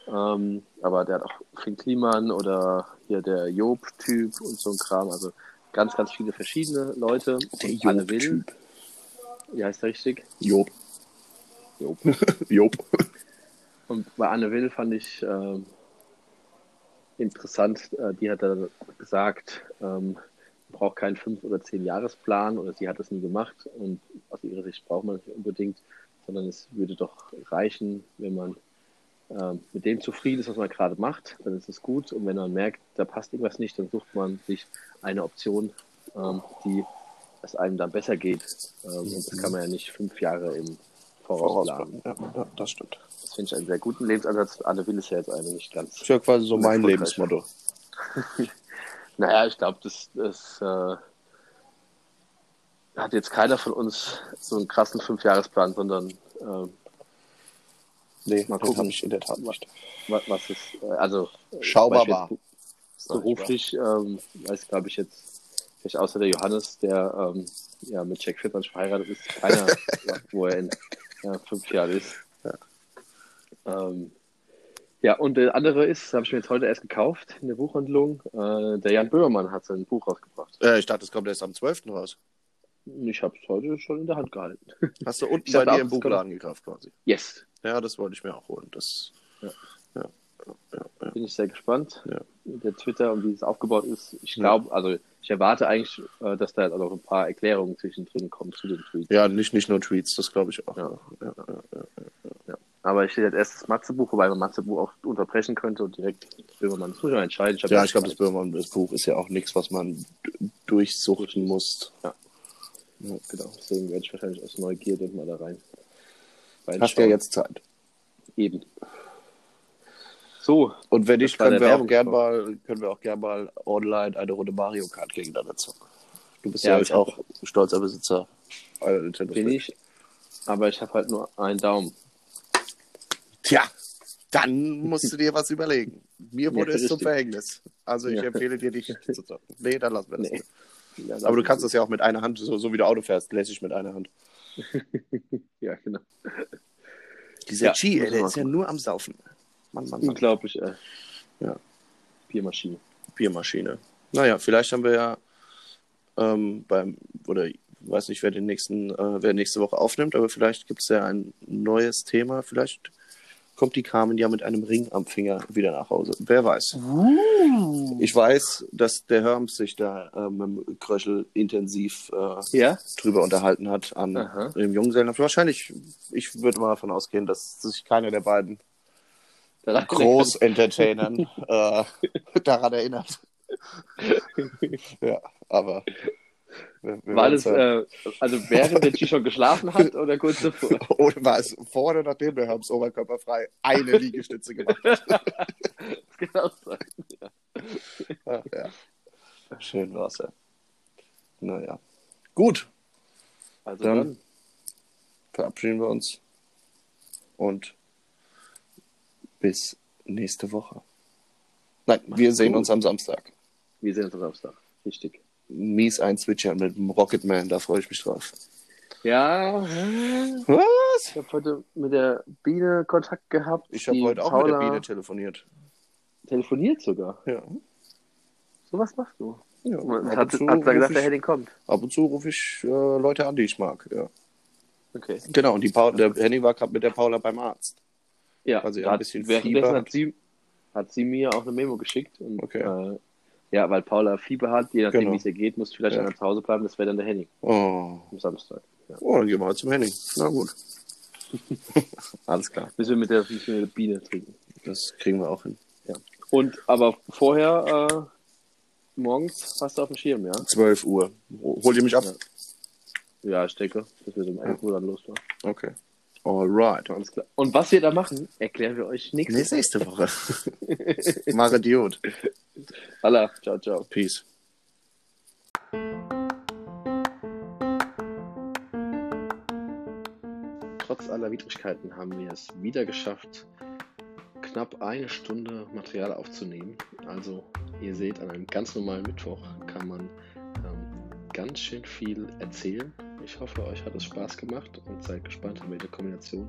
ähm, aber der hat auch Finn Kliman oder hier der Job-Typ und so ein Kram. Also ganz, ganz viele verschiedene Leute. Der Und Anne Will, wie heißt der richtig? Job. Job. Job. Und bei Anne Will fand ich ähm, interessant, äh, die hat dann gesagt, ähm, man braucht keinen fünf oder zehn Jahresplan oder sie hat das nie gemacht und aus ihrer Sicht braucht man es nicht unbedingt, sondern es würde doch reichen, wenn man ähm, mit dem zufrieden ist, was man gerade macht, dann ist es gut und wenn man merkt, da passt irgendwas nicht, dann sucht man sich eine Option, ähm, die es einem dann besser geht ähm, und das kann man ja nicht fünf Jahre im Voraus planen. Ja, ja, das stimmt. Das finde ich einen sehr guten Lebensansatz. Anne Will ist ja jetzt eine nicht ganz. Das ist ja quasi so mein. Lebensmotto. Naja, ich glaube, das, das äh, hat jetzt keiner von uns so einen krassen Fünfjahresplan, sondern ähm, Nee, Mal gucken. ich in der Tat nicht. was, was ist, äh, also äh, Schaubar Beruflich, ähm, weiß glaube ich jetzt, vielleicht außer der Johannes, der ähm, ja mit Jack Fitzmann verheiratet ist, keiner, wo er in ja, fünf Jahren ist. Ja. Ähm, ja, und der andere ist, habe ich mir jetzt heute erst gekauft in der Buchhandlung. Äh, der Jan Böhmermann hat sein Buch rausgebracht. Äh, ich dachte, es kommt erst am 12. raus. Ich habe es heute schon in der Hand gehalten. Hast du unten Ich bei dir auch, im Buchladen gekauft quasi. Yes, Ja, das wollte ich mir auch holen. Das, Ja. ja, ja, bin ich sehr gespannt. Ja. Der Twitter und wie es aufgebaut ist. Ich glaube, also ich erwarte eigentlich, äh, dass da noch ein paar Erklärungen zwischendrin kommen zu den Tweets. ja nicht, nicht nur Tweets, das glaube ich auch. Ja. Ja, ja, ja. Aber ich stehe jetzt erst das Matze-Buch, wobei man Matze-Buch auch unterbrechen könnte und direkt Böhmermann. Man entscheiden. hab Ja, ja ich glaube, das Böhmermann, das Buch ist ja auch nichts, was man durchsuchen muss. Ja. Ja, genau. Deswegen werde ich wahrscheinlich aus Neugierde mal da rein. Hast ja reinschauen. jetzt Zeit. Eben. So, Und wenn nicht, können wir, auch gern mal, können wir auch gern mal online eine Runde Mario Kart gegeneinander zocken. Du bist Ja, ja, ich auch stolzer Besitzer bin ich. Aber ich habe halt nur einen Daumen. Tja, dann musst du dir was überlegen. Mir wurde Ja, es zum. Verhängnis. Also ich Ja. empfehle dir nicht zu zocken. Nee, dann lassen wir das. Nee. Ja, Aber du kannst das ja auch mit einer Hand, so, so wie du Auto fährst, lässig mit einer Hand. Ja, genau. Dieser Ja, G, ey, der ist ja nur am Saufen. Mann, Mann, Mann. Unglaublich, äh. Ja. Biermaschine. Biermaschine. Naja, vielleicht haben wir ja ähm, beim, oder ich weiß nicht, wer den nächsten, äh, wer nächste Woche aufnimmt, aber vielleicht gibt es ja ein neues Thema. Vielleicht kommt die Carmen ja mit einem Ring am Finger wieder nach Hause. Wer weiß. Ich weiß, dass der Herms sich da äh, mit dem Kröschel intensiv äh, Ja? drüber unterhalten hat an Aha. dem Junggesellen. Wahrscheinlich, ich würde mal davon ausgehen, dass sich keiner der beiden Groß-Entertainern äh, daran erinnert. ja, aber. War das, äh, also während der G schon geschlafen hat oder kurz davor? Oder war es vor oder nachdem der Herms oberkörperfrei eine Liegestütze gemacht hat? Das kann auch sein. Ja, ja. Schön war's, ja. Naja. Gut, Also Dann- dann, verabschieden wir uns. Und bis nächste Woche. Nein, wir sehen uns am Samstag. wir sehen uns am Samstag. Richtig. Mies ein Switcher mit dem Rocketman, da freue ich mich drauf. Ja, Was? ich habe heute mit der Biene Kontakt gehabt. Ich habe heute auch mit der Paula Biene telefoniert. telefoniert sogar. Ja. So was machst du. ja. Hat, hat er gesagt, der Henning kommt. ab und zu rufe ich äh, Leute an, die ich mag. Ja. Okay. Genau, und die Paul, der Henning war gerade mit der Paula beim Arzt. Ja, Also, da ein hat, bisschen währenddessen Fieber hat hat. sie, hat sie mir auch eine Memo geschickt. Und, Okay. äh, ja, weil Paula Fieber hat, je nachdem, Genau. wie es ihr geht, muss vielleicht Ja. einer zu Hause bleiben. Das wäre dann der Henning Oh. am Samstag. Ja. oh, dann gehen wir halt zum Henning. Na gut. Alles klar. Müssen wir mit der, müssen wir mit der Biene trinken. Das kriegen wir auch hin. Und aber vorher, äh, morgens hast du auf dem Schirm, ja? 12 Uhr. Holt ihr mich ab? Ja. Ja, ich denke, dass wir so um 11 Uhr dann losfahren. Okay. Alright. Alles klar. Und was wir da machen, erklären wir euch nächste Nächste, nächste Woche. Mach Idiot. Allah, ciao, ciao. Peace. Trotz aller Widrigkeiten haben wir es wieder geschafft, knapp eine Stunde Material aufzunehmen. Also ihr seht, an einem ganz normalen Mittwoch kann man ähm, ganz schön viel erzählen. Ich hoffe, euch hat es Spaß gemacht und seid gespannt, in welcher Kombination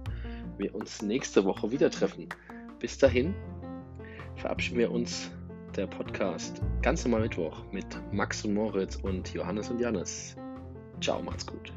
wir uns nächste Woche wieder treffen. Bis dahin verabschieden wir uns der Podcast ganz normal Mittwoch mit Max und Moritz und Johannes und Janis. Ciao, macht's gut.